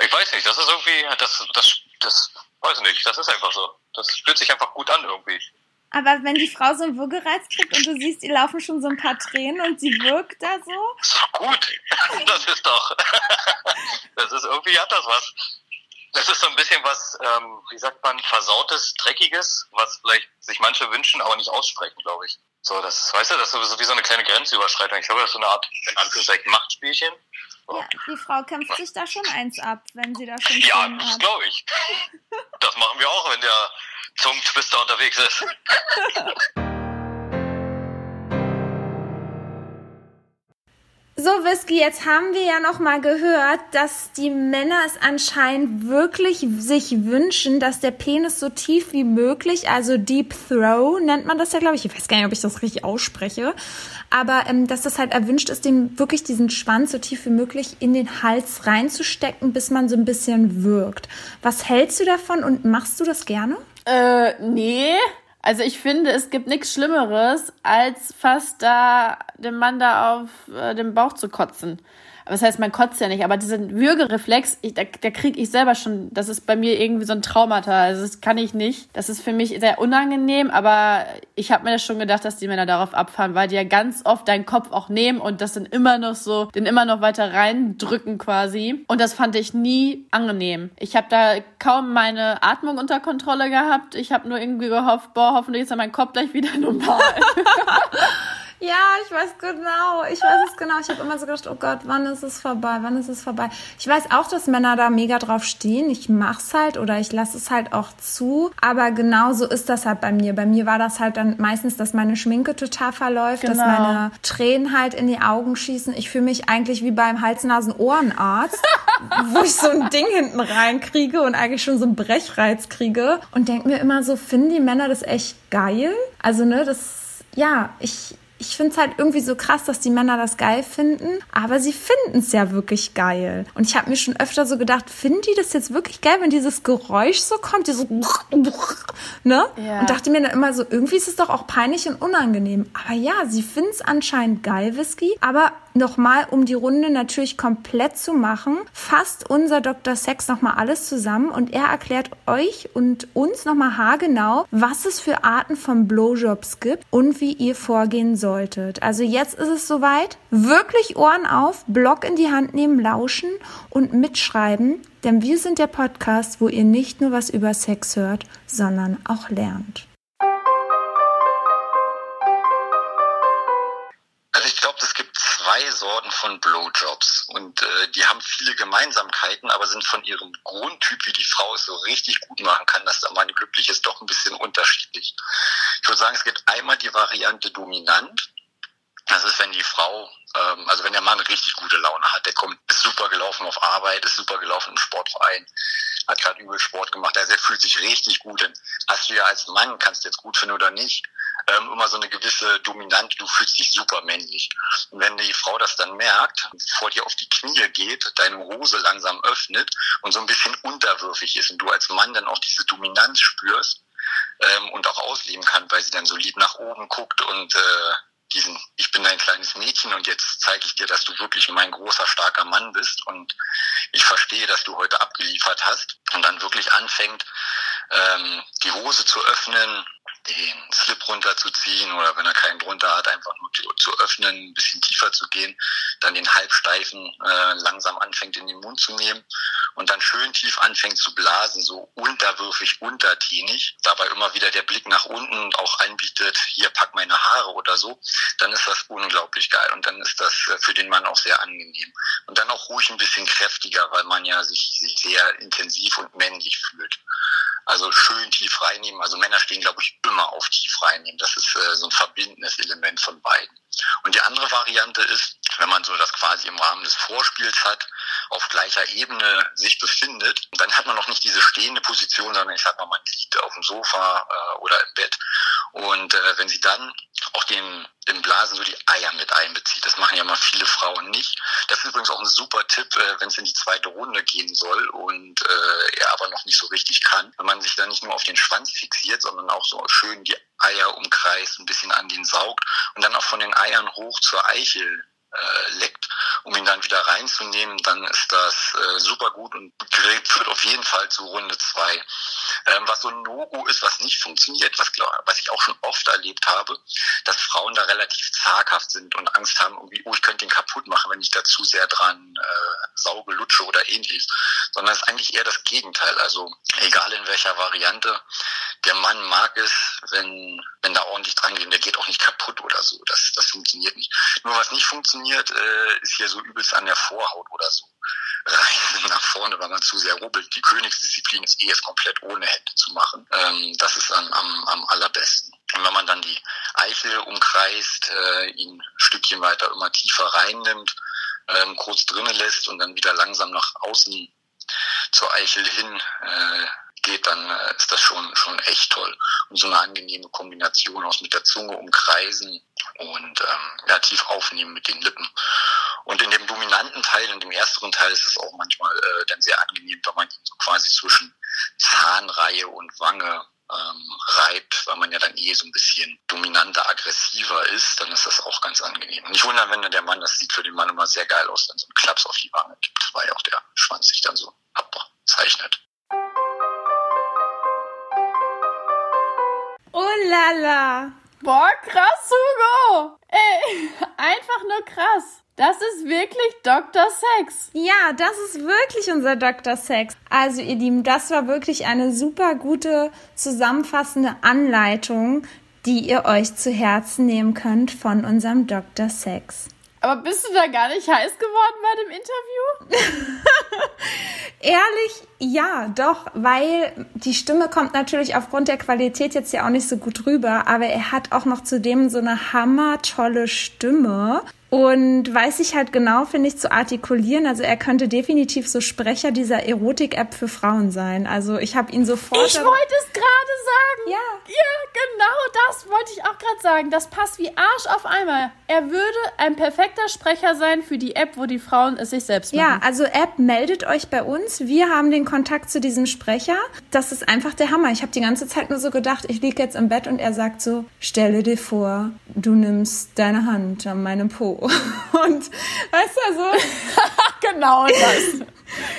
Ich weiß nicht, das ist irgendwie, das, das, das, weiß nicht, das ist einfach so. Das fühlt sich einfach gut an irgendwie. Aber wenn die Frau so einen Würgereiz kriegt und du siehst, ihr laufen schon so ein paar Tränen und sie wirkt da so? Ist doch gut. Das ist doch, das ist irgendwie hat das was. Das ist so ein bisschen was, ähm, wie sagt man, versautes, dreckiges, was vielleicht sich manche wünschen, aber nicht aussprechen, glaube ich. So, das, weißt du, das ist so wie so eine kleine Grenzüberschreitung. Ich glaube, das ist so eine Art, in Anführungszeichen, Machtspielchen. So. Ja, die Frau kämpft sich da schon eins ab, wenn sie da schon Ja, das glaube ich. Das machen wir auch, wenn der Zungentwister unterwegs ist. So, Whisky, jetzt haben wir ja noch mal gehört, dass die Männer es anscheinend wirklich sich wünschen, dass der Penis so tief wie möglich, also Deep Throw nennt man das ja, glaube ich. Ich weiß gar nicht, ob ich das richtig ausspreche. Aber ähm, dass das halt erwünscht ist, dem wirklich diesen Schwanz so tief wie möglich in den Hals reinzustecken, bis man so ein bisschen wirkt. Was hältst du davon und machst du das gerne? Äh, nee. Also ich finde, es gibt nichts Schlimmeres, als fast da dem Mann da auf äh, den Bauch zu kotzen. Was heißt, man kotzt ja nicht, aber diesen Würgereflex, ich, da, da kriege ich selber schon, das ist bei mir irgendwie so ein Traumata. Also das kann ich nicht. Das ist für mich sehr unangenehm, aber ich habe mir das schon gedacht, dass die Männer darauf abfahren, weil die ja ganz oft deinen Kopf auch nehmen und das dann immer noch so, den immer noch weiter reindrücken quasi. Und das fand ich nie angenehm. Ich habe da kaum meine Atmung unter Kontrolle gehabt. Ich habe nur irgendwie gehofft, boah, hoffentlich ist ja mein Kopf gleich wieder normal. Ja, ich weiß genau. Ich weiß es genau. Ich habe immer so gedacht, oh Gott, wann ist es vorbei? Wann ist es vorbei? Ich weiß auch, dass Männer da mega drauf stehen. Ich mach's halt oder ich lasse es halt auch zu. Aber genau so ist das halt bei mir. Bei mir war das halt dann meistens, dass meine Schminke total verläuft, genau. dass meine Tränen halt in die Augen schießen. Ich fühle mich eigentlich wie beim Hals-Nasen-Ohrenarzt, wo ich so ein Ding hinten reinkriege und eigentlich schon so einen Brechreiz kriege und denke mir immer so, finden die Männer das echt geil? Also, ne, das, ja, ich, ich finde es halt irgendwie so krass, dass die Männer das geil finden, aber sie finden es ja wirklich geil. Und ich habe mir schon öfter so gedacht, finden die das jetzt wirklich geil, wenn dieses Geräusch so kommt, dieses ne? Ja. Und dachte mir dann immer so, irgendwie ist es doch auch peinlich und unangenehm. Aber ja, sie finden es anscheinend geil, Whisky, aber nochmal, um die Runde natürlich komplett zu machen, fasst unser Dr. Sex nochmal alles zusammen und er erklärt euch und uns nochmal haargenau, was es für Arten von Blowjobs gibt und wie ihr vorgehen solltet. Also jetzt ist es soweit. Wirklich Ohren auf, Block in die Hand nehmen, lauschen und mitschreiben, denn wir sind der Podcast, wo ihr nicht nur was über Sex hört, sondern auch lernt. Zwei Sorten von Blowjobs und äh, die haben viele Gemeinsamkeiten, aber sind von ihrem Grundtyp, wie die Frau es so richtig gut machen kann, dass da man glücklich ist, doch ein bisschen unterschiedlich. Ich würde sagen, es gibt einmal die Variante dominant. Das ist, wenn die Frau, ähm, also wenn der Mann richtig gute Laune hat, der kommt, ist super gelaufen auf Arbeit, ist super gelaufen im Sportverein, hat gerade übel Sport gemacht, also er fühlt sich richtig gut. Denn hast du ja als Mann, kannst du jetzt gut finden oder nicht, ähm, immer so eine gewisse Dominante, du fühlst dich super männlich. Und wenn die Frau das dann merkt, vor dir auf die Knie geht, deine Hose langsam öffnet und so ein bisschen unterwürfig ist und du als Mann dann auch diese Dominanz spürst ähm, und auch ausleben kann, weil sie dann so lieb nach oben guckt und äh, diesen, ich bin ein kleines Mädchen und jetzt zeige ich dir, dass du wirklich mein großer, starker Mann bist und ich verstehe, dass du heute abgeliefert hast und dann wirklich anfängt, ähm, die Hose zu öffnen, den Slip runterzuziehen oder wenn er keinen drunter hat, einfach nur zu öffnen, ein bisschen tiefer zu gehen, dann den Halbsteifen äh, langsam anfängt in den Mund zu nehmen und dann schön tief anfängt zu blasen, so unterwürfig, untertänig, dabei immer wieder der Blick nach unten auch anbietet, hier pack meine Haare oder so, dann ist das unglaublich geil und dann ist das äh, für den Mann auch sehr angenehm. Und dann auch ruhig ein bisschen kräftiger, weil man ja sich, sich sehr intensiv und männlich fühlt. Also schön tief reinnehmen. Also Männer stehen, glaube ich, immer auf tief reinnehmen. Das ist äh, so ein verbindendes Element von beiden. Und die andere Variante ist, wenn man so das quasi im Rahmen des Vorspiels hat, auf gleicher Ebene sich befindet, dann hat man noch nicht diese stehende Position, sondern ich sag mal, man liegt auf dem Sofa äh, oder im Bett. Und äh, wenn sie dann auch den, den Blasen so die Eier mit einbezieht, das machen ja mal viele Frauen nicht. Das ist übrigens auch ein super Tipp, äh, wenn es in die zweite Runde gehen soll und äh, er aber noch nicht so richtig kann. Wenn man sich dann nicht nur auf den Schwanz fixiert, sondern auch so schön die Eier umkreist, ein bisschen an den saugt und dann auch von den Eiern hoch zur Eichel äh, leckt, um ihn dann wieder reinzunehmen, dann ist das äh, super gut und führt auf jeden Fall zu Runde zwei. Ähm, was so ein No-Go ist, was nicht funktioniert, was, was ich auch schon oft erlebt habe, dass Frauen da relativ zaghaft sind und Angst haben, irgendwie, oh, ich könnte den kaputt machen, wenn ich da zu sehr dran äh, sauge, lutsche oder ähnliches. Sondern es ist eigentlich eher das Gegenteil. Also egal in welcher Variante, der Mann mag es, wenn, wenn da ordentlich dran geht. Der geht auch nicht kaputt oder so. Das, das funktioniert nicht. Nur was nicht funktioniert, äh, ist hier so übelst an der Vorhaut oder so. Rein nach vorne, weil man zu sehr rubbelt. Die Königsdisziplin ist eh es komplett ohne Hände zu machen. Ähm, das ist dann am, am allerbesten. Und wenn man dann die Eichel umkreist, äh, ihn ein Stückchen weiter immer tiefer reinnimmt, ähm, kurz drinnen lässt und dann wieder langsam nach außen zur Eichel hin äh, geht, dann äh, ist das schon, schon echt toll. Und so eine angenehme Kombination aus mit der Zunge umkreisen und ähm, ja, tief aufnehmen mit den Lippen. Und in dem dominanten Teil, in dem ersteren Teil ist es auch manchmal äh, dann sehr angenehm, wenn man ihn so quasi zwischen Zahnreihe und Wange ähm, reibt, weil man ja dann eh so ein bisschen dominanter, aggressiver ist, dann ist das auch ganz angenehm. Nicht wundern, wenn der Mann, das sieht für den Mann immer sehr geil aus, dann so einen Klaps auf die Wange gibt, weil ja auch der Schwanz sich dann so abzeichnet. Oh lala. Boah, krass, Hugo. Ey, einfach nur krass. Das ist wirklich Dr. Sex. Ja, das ist wirklich unser Dr. Sex. Also ihr Lieben, das war wirklich eine super gute zusammenfassende Anleitung, die ihr euch zu Herzen nehmen könnt von unserem Dr. Sex. Aber bist du da gar nicht heiß geworden bei dem Interview? Ehrlich, ja, doch, weil die Stimme kommt natürlich aufgrund der Qualität jetzt ja auch nicht so gut rüber, aber er hat auch noch zudem so eine hammertolle Stimme und weiß sich halt genau, finde ich, zu artikulieren. Also er könnte definitiv so Sprecher dieser Erotik-App für Frauen sein. Also ich habe ihn sofort. Ich wollte es gerade sagen. Ja. Ja, genau das wollte ich auch gerade sagen. Das passt wie Arsch auf einmal. Er würde ein perfekter Sprecher sein für die App, wo die Frauen es sich selbst machen. Ja, also App, meldet euch bei uns. Wir haben den Kontakt zu diesem Sprecher. Das ist einfach der Hammer. Ich habe die ganze Zeit nur so gedacht, ich liege jetzt im Bett und er sagt so, stelle dir vor, du nimmst deine Hand an meinem Po. Und weißt du, also genau das.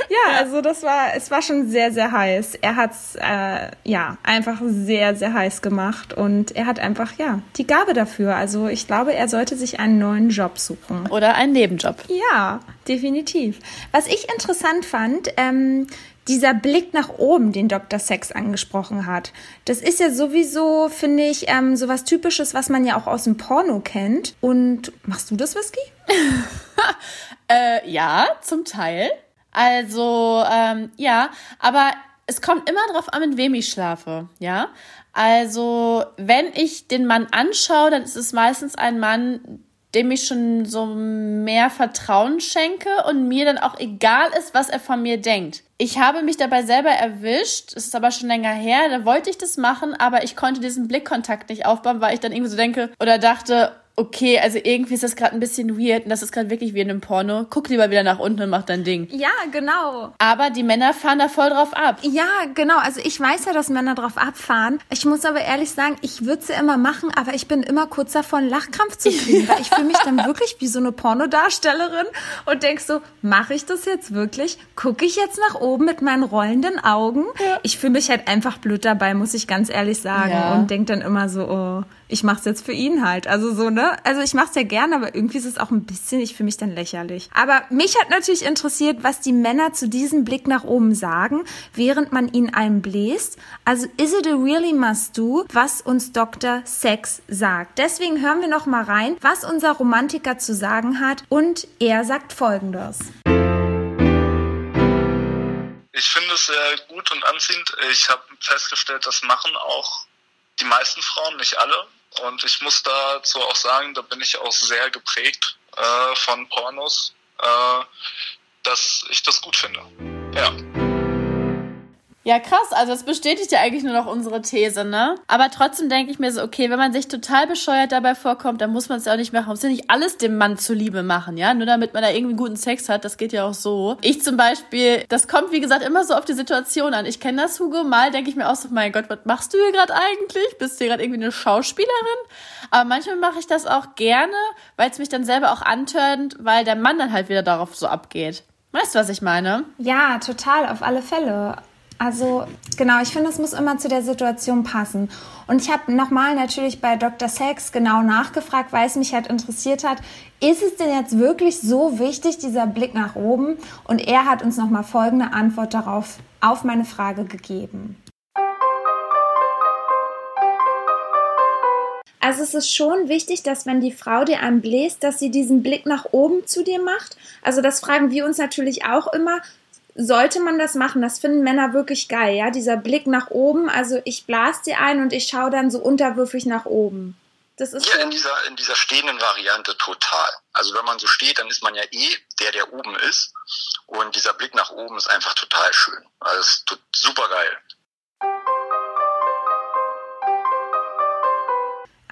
Ja, also das war, es war schon sehr, sehr heiß. Er hat's äh, ja einfach sehr, sehr heiß gemacht und er hat einfach ja die Gabe dafür. Also ich glaube, er sollte sich einen neuen Job suchen oder einen Nebenjob. Ja, definitiv. Was ich interessant fand. Ähm, dieser Blick nach oben, den Dr. Sex angesprochen hat, das ist ja sowieso, finde ich, ähm, so was Typisches, was man ja auch aus dem Porno kennt. Und machst du das, Whisky? äh, ja, zum Teil. Also, ähm, ja, aber es kommt immer darauf an, mit wem ich schlafe, ja. Also, wenn ich den Mann anschaue, dann ist es meistens ein Mann, dem ich schon so mehr Vertrauen schenke und mir dann auch egal ist, was er von mir denkt. Ich habe mich dabei selber erwischt, es ist aber schon länger her, da wollte ich das machen, aber ich konnte diesen Blickkontakt nicht aufbauen, weil ich dann irgendwie so denke oder dachte, okay, also irgendwie ist das gerade ein bisschen weird und das ist gerade wirklich wie in einem Porno. Guck lieber wieder nach unten und mach dein Ding. Ja, genau. Aber die Männer fahren da voll drauf ab. Ja, genau. Also ich weiß ja, dass Männer drauf abfahren. Ich muss aber ehrlich sagen, ich würde sie immer machen, aber ich bin immer kurz davor, einen Lachkrampf zu kriegen, weil ich fühle mich dann wirklich wie so eine Pornodarstellerin und denk so, mache ich das jetzt wirklich? Gucke ich jetzt nach oben mit meinen rollenden Augen? Ja. Ich fühle mich halt einfach blöd dabei, muss ich ganz ehrlich sagen. Ja. Und denk dann immer so, oh, ich mache es jetzt für ihn halt. Also so, ne? Also ich mache es ja gerne, aber irgendwie ist es auch ein bisschen, ich fühle mich dann lächerlich. Aber mich hat natürlich interessiert, was die Männer zu diesem Blick nach oben sagen, während man ihn einbläst. Also is it a really must do, was uns Dr. Sex sagt. Deswegen hören wir noch mal rein, was unser Romantiker zu sagen hat und er sagt folgendes. Ich finde es sehr gut und anziehend. Ich habe festgestellt, das machen auch die meisten Frauen, nicht alle. Und ich muss dazu auch sagen, da bin ich auch sehr geprägt äh, von Pornos, äh, dass ich das gut finde. Ja. Ja, krass. Also das bestätigt ja eigentlich nur noch unsere These, ne? Aber trotzdem denke ich mir so, okay, wenn man sich total bescheuert dabei vorkommt, dann muss man es ja auch nicht machen. Man muss ja nicht alles dem Mann zuliebe machen, ja? Nur damit man da irgendwie guten Sex hat, das geht ja auch so. Ich zum Beispiel, das kommt wie gesagt immer so auf die Situation an. Ich kenne das, Hugo. Mal denke ich mir auch so, mein Gott, was machst du hier gerade eigentlich? Bist du hier gerade irgendwie eine Schauspielerin? Aber manchmal mache ich das auch gerne, weil es mich dann selber auch antörnt, weil der Mann dann halt wieder darauf so abgeht. Weißt du, was ich meine? Ja, total, auf alle Fälle. Also genau, ich finde, es muss immer zu der Situation passen. Und ich habe nochmal natürlich bei Dr. Sex genau nachgefragt, weil es mich halt interessiert hat, ist es denn jetzt wirklich so wichtig, dieser Blick nach oben? Und er hat uns nochmal folgende Antwort darauf auf meine Frage gegeben. Also es ist schon wichtig, dass wenn die Frau dir einen bläst, dass sie diesen Blick nach oben zu dir macht. Also das fragen wir uns natürlich auch immer sollte man das machen. Das finden Männer wirklich geil, ja. Dieser Blick nach oben. Also ich blas dir ein und ich schaue dann so unterwürfig nach oben. Das ist ja, in dieser, in dieser stehenden Variante total. Also wenn man so steht, dann ist man ja eh der, der oben ist. Und dieser Blick nach oben ist einfach total schön. Also es ist super geil.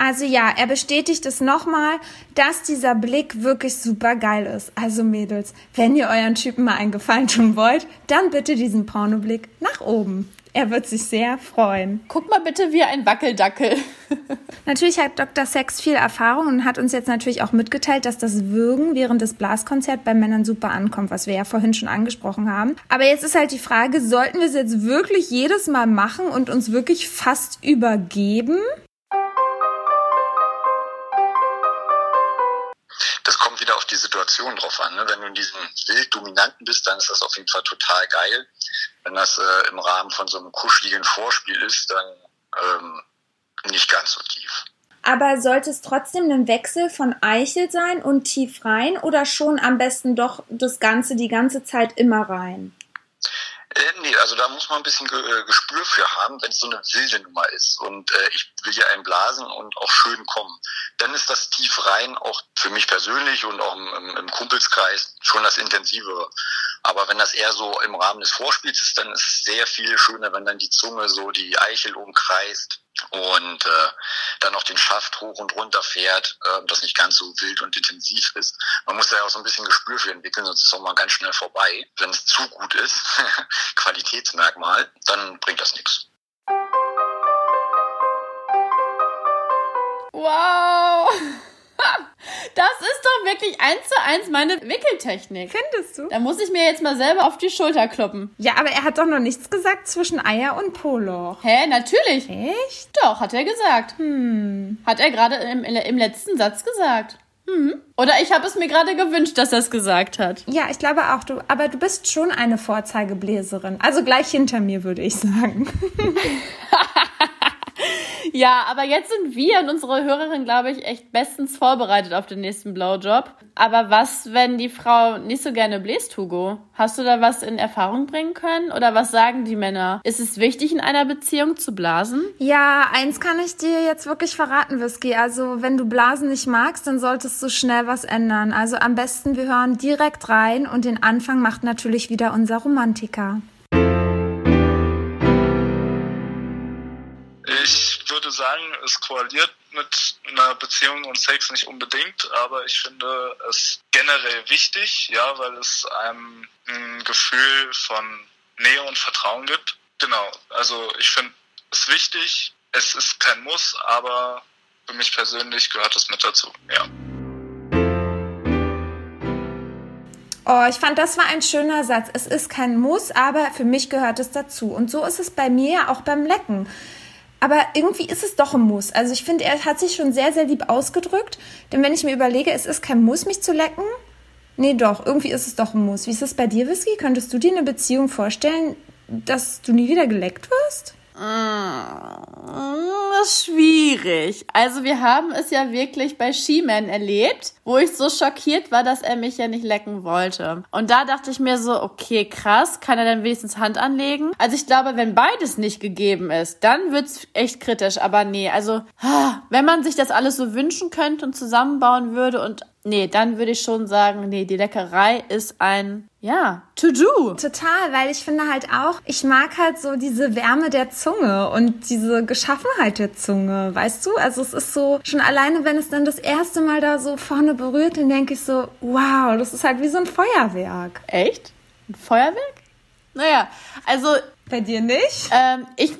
Also ja, er bestätigt es nochmal, dass dieser Blick wirklich super geil ist. Also Mädels, wenn ihr euren Typen mal einen Gefallen tun wollt, dann bitte diesen Pornoblick nach oben. Er wird sich sehr freuen. Guck mal bitte wie ein Wackeldackel. natürlich hat Dr. Sex viel Erfahrung und hat uns jetzt natürlich auch mitgeteilt, dass das Würgen während des Blaskonzerts bei Männern super ankommt, was wir ja vorhin schon angesprochen haben. Aber jetzt ist halt die Frage, sollten wir es jetzt wirklich jedes Mal machen und uns wirklich fast übergeben? Situation drauf an. Ne? Wenn du in diesem wild Dominanten bist, dann ist das auf jeden Fall total geil. Wenn das äh, im Rahmen von so einem kuscheligen Vorspiel ist, dann ähm, nicht ganz so tief. Aber sollte es trotzdem ein Wechsel von Eichel sein und tief rein oder schon am besten doch das Ganze die ganze Zeit immer rein? Äh, nee, also da muss man ein bisschen äh, Gespür für haben, wenn es so eine wilde Nummer ist. Und äh, ich will ja einen blasen und auch schön kommen. Dann ist das tief rein auch für mich persönlich und auch im, im Kumpelskreis schon das Intensivere. Aber wenn das eher so im Rahmen des Vorspiels ist, dann ist es sehr viel schöner, wenn dann die Zunge so die Eichel umkreist und äh, dann auch den Schaft hoch und runter fährt, äh, das nicht ganz so wild und intensiv ist. Man muss da ja auch so ein bisschen Gespür für entwickeln, sonst ist es auch mal ganz schnell vorbei. Wenn es zu gut ist, Qualitätsmerkmal, dann bringt das nichts. Wow! Das ist doch wirklich eins zu eins meine Wickeltechnik. Findest du? Da muss ich mir jetzt mal selber auf die Schulter kloppen. Ja, aber er hat doch noch nichts gesagt zwischen Eier und Poloch. Hä, natürlich. Echt? Doch, hat er gesagt. Hm. Hat er gerade im, im letzten Satz gesagt. Mhm. Oder ich habe es mir gerade gewünscht, dass er es gesagt hat. Ja, ich glaube auch. Du, aber du bist schon eine Vorzeigebläserin. Also gleich hinter mir, würde ich sagen. Ja, aber jetzt sind wir und unsere Hörerin, glaube ich, echt bestens vorbereitet auf den nächsten Blowjob. Aber was, wenn die Frau nicht so gerne bläst, Hugo? Hast du da was in Erfahrung bringen können? Oder was sagen die Männer? Ist es wichtig, in einer Beziehung zu blasen? Ja, eins kann ich dir jetzt wirklich verraten, Whisky. Also, wenn du Blasen nicht magst, dann solltest du schnell was ändern. Also am besten, wir hören direkt rein und den Anfang macht natürlich wieder unser Romantiker. Würde sagen, es koaliert mit einer Beziehung und Sex nicht unbedingt, aber ich finde es generell wichtig, ja, weil es einem ein Gefühl von Nähe und Vertrauen gibt. Genau, also ich finde es wichtig, es ist kein Muss, aber für mich persönlich gehört es mit dazu, ja. Oh, ich fand, das war ein schöner Satz. Es ist kein Muss, aber für mich gehört es dazu. Und so ist es bei mir auch beim Lecken. Aber irgendwie ist es doch ein Muss. Also ich finde, er hat sich schon sehr, sehr lieb ausgedrückt. Denn wenn ich mir überlege, es ist kein Muss, mich zu lecken. Nee, doch, irgendwie ist es doch ein Muss. Wie ist es bei dir, Whisky? Könntest du dir eine Beziehung vorstellen, dass du nie wieder geleckt wirst? Das ist schwierig. Also wir haben es ja wirklich bei She-Man erlebt, wo ich so schockiert war, dass er mich ja nicht lecken wollte. Und da dachte ich mir so, okay, krass, kann er dann wenigstens Hand anlegen? Also ich glaube, wenn beides nicht gegeben ist, dann wird's echt kritisch. Aber nee, also wenn man sich das alles so wünschen könnte und zusammenbauen würde und Nee, dann würde ich schon sagen, nee, die Leckerei ist ein, ja, to-do. Total, weil ich finde halt auch, ich mag halt so diese Wärme der Zunge und diese Geschaffenheit der Zunge, weißt du? Also es ist so, schon alleine, wenn es dann das erste Mal da so vorne berührt, dann denke ich so, wow, das ist halt wie so ein Feuerwerk. Echt? Ein Feuerwerk? Naja, also. Bei dir nicht? Ähm, ich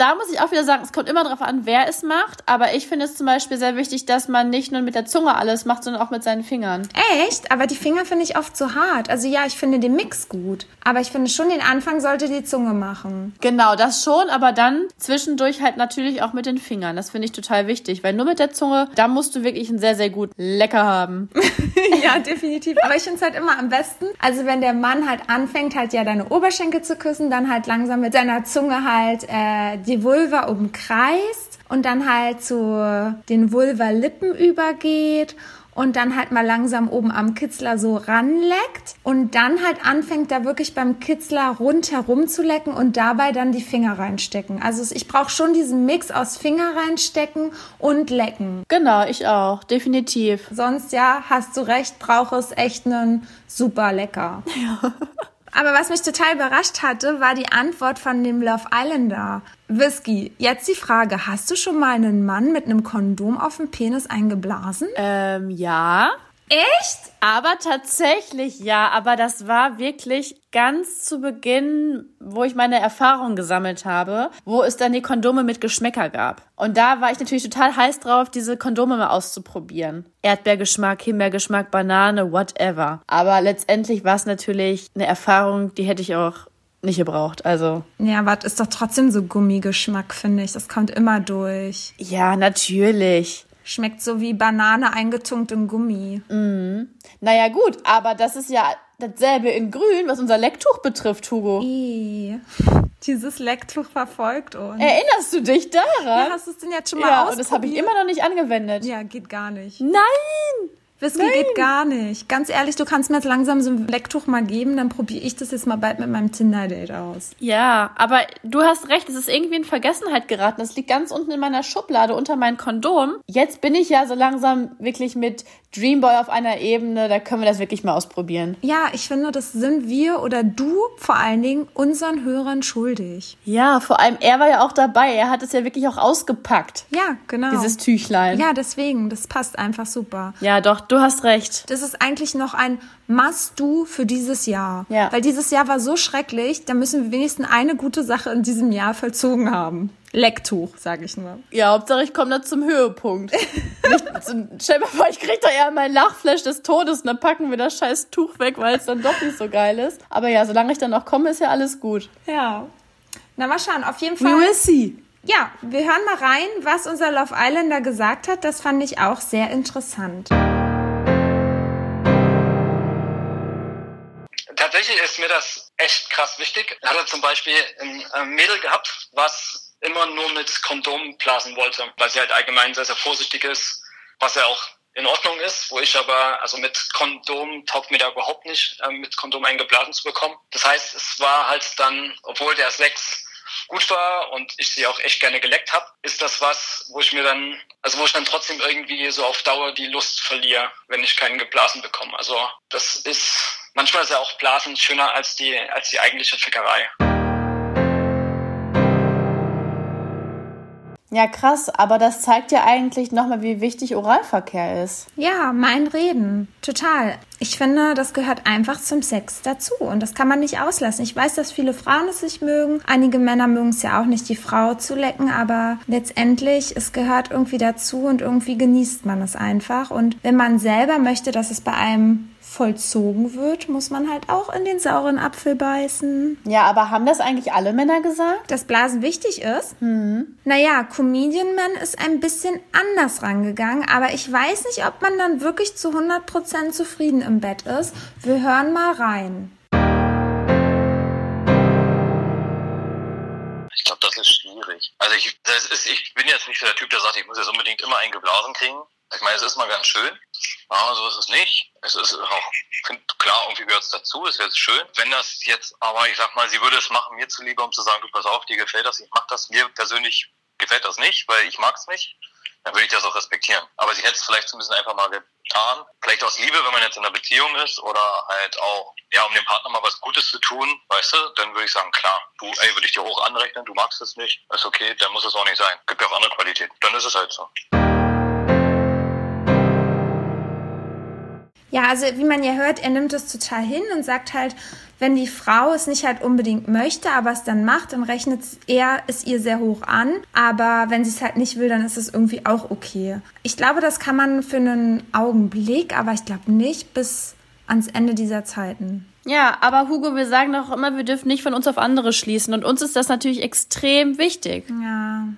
da muss ich auch wieder sagen, es kommt immer darauf an, wer es macht. Aber ich finde es zum Beispiel sehr wichtig, dass man nicht nur mit der Zunge alles macht, sondern auch mit seinen Fingern. Echt? Aber die Finger finde ich oft zu hart. Also ja, ich finde den Mix gut. Aber ich finde schon, den Anfang sollte die Zunge machen. Genau, das schon. Aber dann zwischendurch halt natürlich auch mit den Fingern. Das finde ich total wichtig. Weil nur mit der Zunge, da musst du wirklich einen sehr, sehr gut lecker haben. ja, definitiv. Aber ich finde es halt immer am besten. Also wenn der Mann halt anfängt, halt ja deine Oberschenkel zu küssen, dann halt langsam mit seiner Zunge halt äh, die Vulva umkreist und dann halt zu den Vulva-Lippen übergeht und dann halt mal langsam oben am Kitzler so ranleckt und dann halt anfängt da wirklich beim Kitzler rundherum zu lecken und dabei dann die Finger reinstecken. Also ich brauche schon diesen Mix aus Finger reinstecken und lecken. Genau, ich auch, definitiv. Sonst ja, hast du recht, brauche es echt einen super lecker. Ja. Aber was mich total überrascht hatte, war die Antwort von dem Love Islander. Whisky, jetzt die Frage, hast du schon mal einen Mann mit einem Kondom auf dem Penis eingeblasen? Ähm, ja. Echt? Aber tatsächlich ja, aber das war wirklich ganz zu Beginn, wo ich meine Erfahrungen gesammelt habe, wo es dann die Kondome mit Geschmäcker gab. Und da war ich natürlich total heiß drauf, diese Kondome mal auszuprobieren. Erdbeergeschmack, Himbeergeschmack, Banane, whatever. Aber letztendlich war es natürlich eine Erfahrung, die hätte ich auch nicht gebraucht. Also. Ja, aber ist doch trotzdem so Gummigeschmack, finde ich. Das kommt immer durch. Ja, natürlich. Schmeckt so wie Banane eingetunkt in Gummi. Mhm. Naja, gut, aber das ist ja dasselbe in Grün, was unser Lecktuch betrifft, Hugo. I. Dieses Lecktuch verfolgt uns. Erinnerst du dich daran? Ja, hast du es denn jetzt schon mal ja, ausprobiert? und das habe ich immer noch nicht angewendet. Ja, geht gar nicht. Nein! Whisky Nein. geht gar nicht. Ganz ehrlich, du kannst mir jetzt langsam so ein Lecktuch mal geben, dann probiere ich das jetzt mal bald mit meinem Tinder-Date aus. Ja, aber du hast recht, es ist irgendwie in Vergessenheit geraten. Das liegt ganz unten in meiner Schublade unter meinem Kondom. Jetzt bin ich ja so langsam wirklich mit Dreamboy auf einer Ebene, da können wir das wirklich mal ausprobieren. Ja, ich finde, das sind wir oder du vor allen Dingen unseren Hörern schuldig. Ja, vor allem er war ja auch dabei. Er hat es ja wirklich auch ausgepackt. Ja, genau. Dieses Tüchlein. Ja, deswegen, das passt einfach super. Ja, doch, du hast recht. Das ist eigentlich noch ein Must-Do für dieses Jahr. Ja. Weil dieses Jahr war so schrecklich, da müssen wir wenigstens eine gute Sache in diesem Jahr vollzogen haben. Lecktuch, sage ich nur. Ja, Hauptsache ich komme da zum Höhepunkt. Nicht, so, stell dir mal vor, ich krieg da ja mein Lachflash des Todes und dann packen wir das scheiß Tuch weg, weil es dann doch nicht so geil ist. Aber ja, solange ich dann noch komme, ist ja alles gut. Ja. Na, mal schauen. Auf jeden We Fall. will see. Ja, wir hören mal rein, was unser Love Islander gesagt hat. Das fand ich auch sehr interessant. Tatsächlich ist mir das echt krass wichtig. Ich hatte zum Beispiel ein Mädel gehabt, was immer nur mit Kondom blasen wollte, weil sie halt allgemein sehr, sehr vorsichtig ist, was ja auch in Ordnung ist, wo ich aber, also mit Kondom taugt mir da überhaupt nicht, äh, mit Kondom eingeblasen zu bekommen. Das heißt, es war halt dann, obwohl der Sex gut war und ich sie auch echt gerne geleckt habe, ist das was, wo ich mir dann, also wo ich dann trotzdem irgendwie so auf Dauer die Lust verliere, wenn ich keinen geblasen bekomme. Also das ist manchmal ist ja auch Blasen schöner als die als die eigentliche Fickerei. Ja, krass, aber das zeigt ja eigentlich nochmal, wie wichtig Oralverkehr ist. Ja, mein Reden. Total. Ich finde, das gehört einfach zum Sex dazu und das kann man nicht auslassen. Ich weiß, dass viele Frauen es nicht mögen. Einige Männer mögen es ja auch nicht, die Frau zu lecken, aber letztendlich, es gehört irgendwie dazu und irgendwie genießt man es einfach. Und wenn man selber möchte, dass es bei einem vollzogen wird, muss man halt auch in den sauren Apfel beißen. Ja, aber haben das eigentlich alle Männer gesagt? Dass Blasen wichtig ist? Mhm. Naja, Comedian Man ist ein bisschen anders rangegangen, aber ich weiß nicht, ob man dann wirklich zu 100% zufrieden im Bett ist. Wir hören mal rein. Ich glaube, das ist schwierig. Also ich, das ist, ich bin jetzt nicht so der Typ, der sagt, ich muss jetzt unbedingt immer einen geblasen kriegen. Ich meine, es ist mal ganz schön, aber so ist es nicht. Es ist auch, find, klar, irgendwie gehört es dazu, ist jetzt schön. Wenn das jetzt, aber ich sag mal, sie würde es machen, mir zuliebe, um zu sagen, du pass auf, dir gefällt das, ich mach das. Mir persönlich gefällt das nicht, weil ich mag es nicht. Dann würde ich das auch respektieren. Aber sie hätte es vielleicht so ein bisschen einfach mal getan. Vielleicht aus Liebe, wenn man jetzt in einer Beziehung ist oder halt auch, ja, um dem Partner mal was Gutes zu tun, weißt du, dann würde ich sagen, klar, du, ey, würde ich dir hoch anrechnen, du magst es nicht, ist okay, dann muss es auch nicht sein. Gibt ja auch andere Qualitäten. Dann ist es halt so. Ja, also wie man ja hört, er nimmt es total hin und sagt halt, wenn die Frau es nicht halt unbedingt möchte, aber es dann macht, dann rechnet er es ihr sehr hoch an. Aber wenn sie es halt nicht will, dann ist es irgendwie auch okay. Ich glaube, das kann man für einen Augenblick, aber ich glaube nicht bis ans Ende dieser Zeiten. Ja, aber Hugo, wir sagen doch immer, wir dürfen nicht von uns auf andere schließen. Und uns ist das natürlich extrem wichtig. Ja,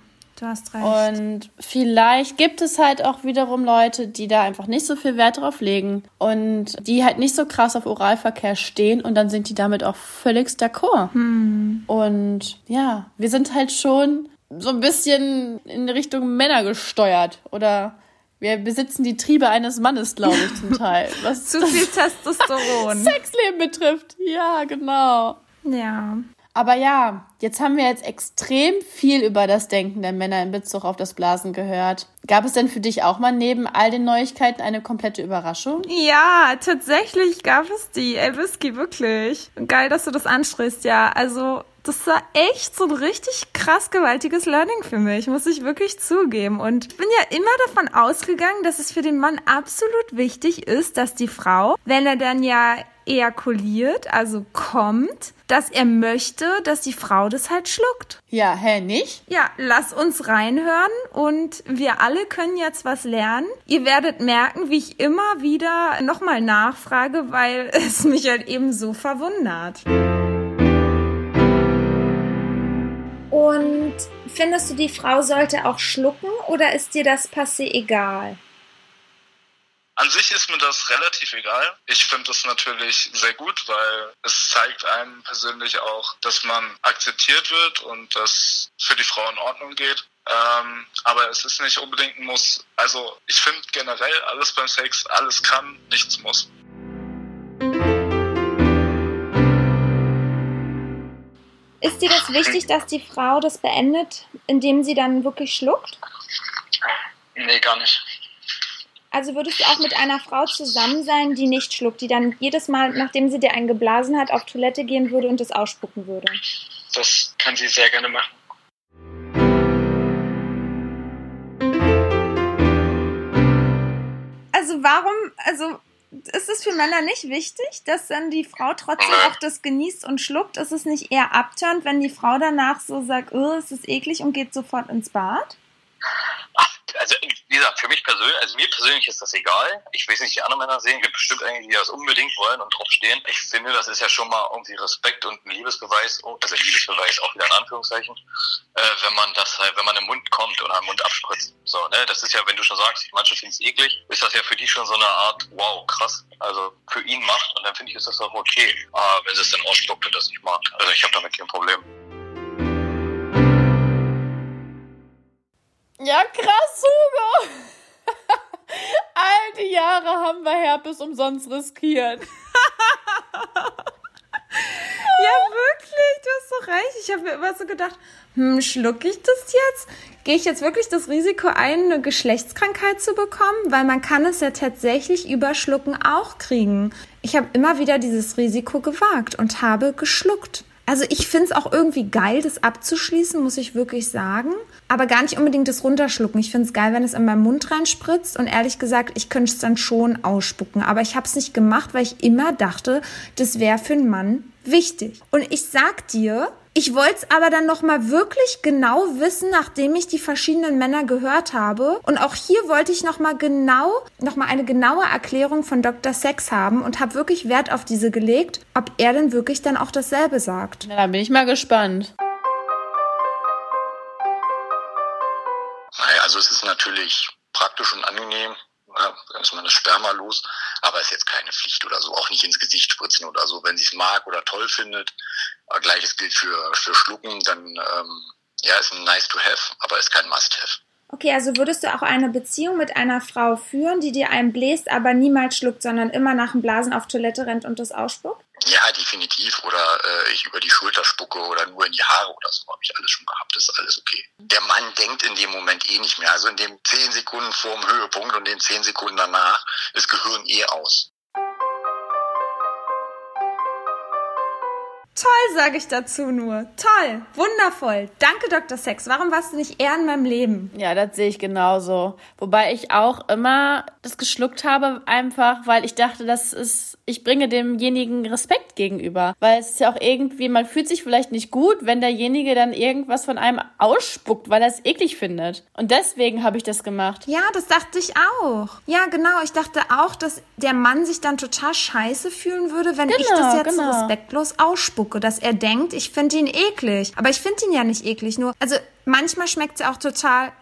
du hast recht. Und vielleicht gibt es halt auch wiederum Leute, die da einfach nicht so viel Wert drauf legen und die halt nicht so krass auf Oralverkehr stehen und dann sind die damit auch völlig d'accord. Hm. Und ja, wir sind halt schon so ein bisschen in Richtung Männer gesteuert oder wir besitzen die Triebe eines Mannes, glaube ich, zum Teil. Was Zu viel Testosteron. Sexleben betrifft. Ja, genau. ja. Aber ja, jetzt haben wir jetzt extrem viel über das Denken der Männer in Bezug auf das Blasen gehört. Gab es denn für dich auch mal neben all den Neuigkeiten eine komplette Überraschung? Ja, tatsächlich gab es die. Ey, Whisky, wirklich. Geil, dass du das ansprichst, ja. Also das war echt so ein richtig krass gewaltiges Learning für mich, muss ich wirklich zugeben. Und ich bin ja immer davon ausgegangen, dass es für den Mann absolut wichtig ist, dass die Frau, wenn er dann ja ejakuliert, also kommt, dass er möchte, dass die Frau das halt schluckt. Ja, hä, nicht? Ja, lass uns reinhören und wir alle können jetzt was lernen. Ihr werdet merken, wie ich immer wieder nochmal nachfrage, weil es mich halt eben so verwundert. Und findest du, die Frau sollte auch schlucken oder ist dir das Passé egal? An sich ist mir das relativ egal. Ich finde es natürlich sehr gut, weil es zeigt einem persönlich auch, dass man akzeptiert wird und dass für die Frau in Ordnung geht. Ähm, aber es ist nicht unbedingt ein Muss. Also ich finde generell alles beim Sex, alles kann, nichts muss. Dir das wichtig, dass die Frau das beendet, indem sie dann wirklich schluckt? Nee, gar nicht. Also würdest du auch mit einer Frau zusammen sein, die nicht schluckt, die dann jedes Mal, nachdem sie dir einen geblasen hat, auf Toilette gehen würde und es ausspucken würde? Das kann sie sehr gerne machen. Also warum, also ist es für Männer nicht wichtig, dass dann die Frau trotzdem auch das genießt und schluckt? Ist es nicht eher abturnt, wenn die Frau danach so sagt, oh, es ist eklig und geht sofort ins Bad? Also wie gesagt, für mich persönlich, also mir persönlich ist das egal. Ich weiß nicht, die anderen Männer sehen, gibt bestimmt einige, die das unbedingt wollen und drauf stehen. Ich finde, das ist ja schon mal irgendwie Respekt und ein Liebesbeweis, oh, also Liebesbeweis auch wieder in Anführungszeichen, äh, wenn man das halt, wenn man im Mund kommt oder im Mund abspritzt. So, ne, das ist ja, wenn du schon sagst, manche finden es eklig, ist das ja für die schon so eine Art, wow, krass, also für ihn macht und dann finde ich, ist das auch okay, äh, wenn sie es dann ausspuckt und das nicht mag. Also ich habe damit kein Problem. Ja, krass, Hugo. All die Jahre haben wir Herpes umsonst riskiert. ja, wirklich, du hast so recht. Ich habe mir immer so gedacht, hm, schlucke ich das jetzt? Gehe ich jetzt wirklich das Risiko ein, eine Geschlechtskrankheit zu bekommen? Weil man kann es ja tatsächlich über Schlucken auch kriegen. Ich habe immer wieder dieses Risiko gewagt und habe geschluckt. Also ich finde es auch irgendwie geil, das abzuschließen, muss ich wirklich sagen. Aber gar nicht unbedingt das runterschlucken. Ich finde es geil, wenn es in meinen Mund reinspritzt. Und ehrlich gesagt, ich könnte es dann schon ausspucken. Aber ich habe es nicht gemacht, weil ich immer dachte, das wäre für einen Mann wichtig. Und ich sag dir, ich wollte es aber dann nochmal wirklich genau wissen, nachdem ich die verschiedenen Männer gehört habe. Und auch hier wollte ich nochmal genau, nochmal eine genaue Erklärung von Dr. Sex haben und habe wirklich Wert auf diese gelegt, ob er denn wirklich dann auch dasselbe sagt. Na, da bin ich mal gespannt. Naja, also es ist natürlich praktisch und angenehm, dann ist Sperma los, aber ist jetzt keine Pflicht oder so, auch nicht ins Gesicht spritzen oder so. Wenn sie es mag oder toll findet, gleiches gilt für, für Schlucken, dann ähm, ja, ist ein nice to have, aber ist kein must have. Okay, also würdest du auch eine Beziehung mit einer Frau führen, die dir einen bläst, aber niemals schluckt, sondern immer nach dem Blasen auf Toilette rennt und das ausspuckt? Ja, definitiv. Oder äh, ich über die Schulter spucke oder nur in die Haare oder so. Habe ich alles schon gehabt. Das ist alles okay. Der Mann denkt in dem Moment eh nicht mehr. Also in den zehn Sekunden vor dem Höhepunkt und den zehn Sekunden danach ist Gehirn eh aus. Toll, sage ich dazu nur. Toll, wundervoll. Danke, Dr. Sex. Warum warst du nicht eher in meinem Leben? Ja, das sehe ich genauso. Wobei ich auch immer das geschluckt habe, einfach, weil ich dachte, das ist, ich bringe demjenigen Respekt gegenüber. Weil es ist ja auch irgendwie, man fühlt sich vielleicht nicht gut, wenn derjenige dann irgendwas von einem ausspuckt, weil er es eklig findet. Und deswegen habe ich das gemacht. Ja, das dachte ich auch. Ja, genau. Ich dachte auch, dass der Mann sich dann total scheiße fühlen würde, wenn Genau, ich das jetzt genau. respektlos ausspucke, dass er denkt, ich finde ihn eklig. Aber ich finde ihn ja nicht eklig, nur, also manchmal schmeckt es ja auch total.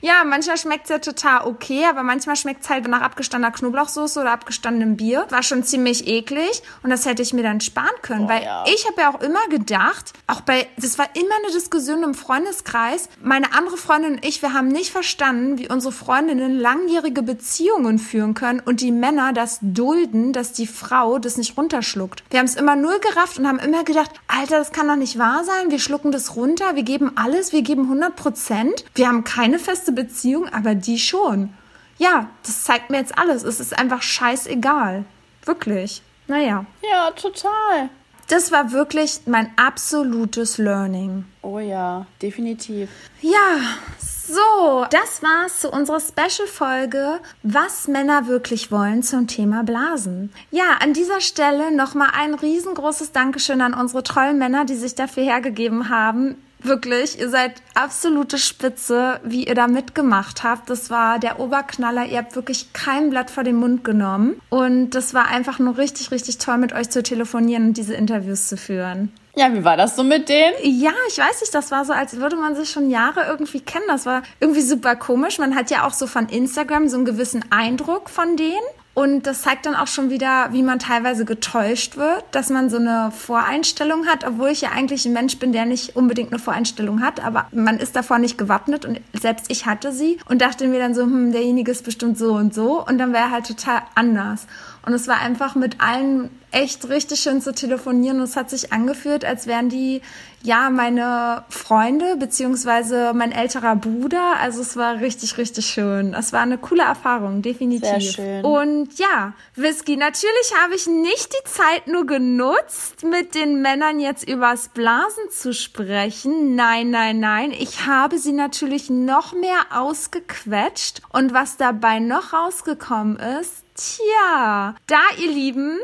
Ja, manchmal schmeckt's ja total okay, aber manchmal schmeckt's halt nach abgestandener Knoblauchsoße oder abgestandenem Bier. War schon ziemlich eklig und das hätte ich mir dann sparen können, Boah, weil ja. ich habe ja auch immer gedacht, auch bei, das war immer eine Diskussion im Freundeskreis. Meine andere Freundin und ich, wir haben nicht verstanden, wie unsere Freundinnen langjährige Beziehungen führen können und die Männer das dulden, dass die Frau das nicht runterschluckt. Wir haben es immer null gerafft und haben immer gedacht, Alter, das kann doch nicht wahr sein. Wir schlucken das runter, wir geben alles, wir geben 100 Prozent. Wir haben keine feste Beziehung, aber die schon. Ja, das zeigt mir jetzt alles. Es ist einfach scheißegal. Wirklich. Naja. Ja, total. das war wirklich mein absolutes Learning. Oh ja, definitiv. Ja, so, das war's zu unserer Special-Folge, was Männer wirklich wollen zum Thema Blasen. Ja, an dieser Stelle nochmal ein riesengroßes Dankeschön an unsere treuen Männer, die sich dafür hergegeben haben. Wirklich, ihr seid absolute Spitze, wie ihr da mitgemacht habt. Das war der Oberknaller. Ihr habt wirklich kein Blatt vor den Mund genommen. Und das war einfach nur richtig, richtig toll, mit euch zu telefonieren und diese Interviews zu führen. Ja, wie war das so mit denen? Ja, ich weiß nicht, das war so, als würde man sich schon Jahre irgendwie kennen. Das war irgendwie super komisch. Man hat ja auch so von Instagram so einen gewissen Eindruck von denen. Und das zeigt dann auch schon wieder, wie man teilweise getäuscht wird, dass man so eine Voreinstellung hat, obwohl ich ja eigentlich ein Mensch bin, der nicht unbedingt eine Voreinstellung hat, aber man ist davor nicht gewappnet und selbst ich hatte sie und dachte mir dann so, hm, derjenige ist bestimmt so und so und dann wäre halt total anders. Und es war einfach mit allen echt richtig schön zu telefonieren und es hat sich angefühlt, als wären die ja meine Freunde beziehungsweise mein älterer Bruder. Also es war richtig, richtig schön. Es war eine coole Erfahrung, definitiv. Sehr schön. Und ja, Whisky, natürlich habe ich nicht die Zeit nur genutzt, mit den Männern jetzt übers Blasen zu sprechen. Nein, nein, nein. Ich habe sie natürlich noch mehr ausgequetscht. Und was dabei noch rausgekommen ist, Tja, da ihr Lieben,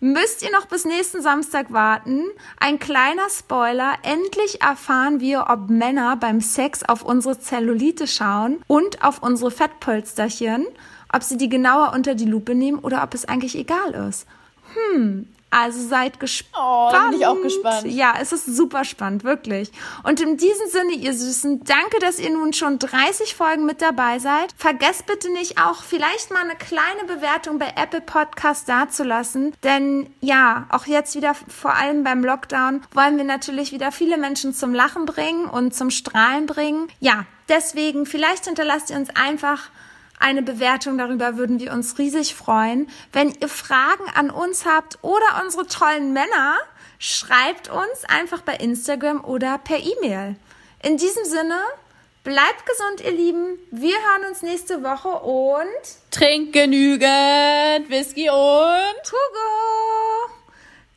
müsst ihr noch bis nächsten Samstag warten. Ein kleiner Spoiler. Endlich erfahren wir, ob Männer beim Sex auf unsere Zellulite schauen und auf unsere Fettpolsterchen, ob sie die genauer unter die Lupe nehmen oder ob es eigentlich egal ist. Hm, also seid gespannt. Oh, bin ich auch gespannt. Ja, es ist super spannend, wirklich. Und in diesem Sinne, ihr Süßen, danke, dass ihr nun schon 30 Folgen mit dabei seid. Vergesst bitte nicht auch vielleicht mal eine kleine Bewertung bei Apple Podcast dazulassen. Denn ja, auch jetzt wieder, vor allem beim Lockdown, wollen wir natürlich wieder viele Menschen zum Lachen bringen und zum Strahlen bringen. Ja, deswegen, vielleicht hinterlasst ihr uns einfach eine Bewertung. Darüber würden wir uns riesig freuen. Wenn ihr Fragen an uns habt oder unsere tollen Männer, schreibt uns einfach bei Instagram oder per E-Mail. In diesem Sinne, bleibt gesund, ihr Lieben. Wir hören uns nächste Woche und trinkt genügend Whisky und Hugo.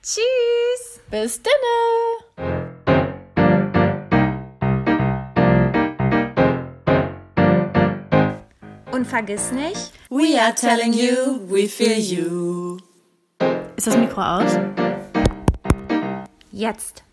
Tschüss. Bis denne. Und vergiss nicht, we are telling you, we feel you. Ist das Mikro aus? Jetzt.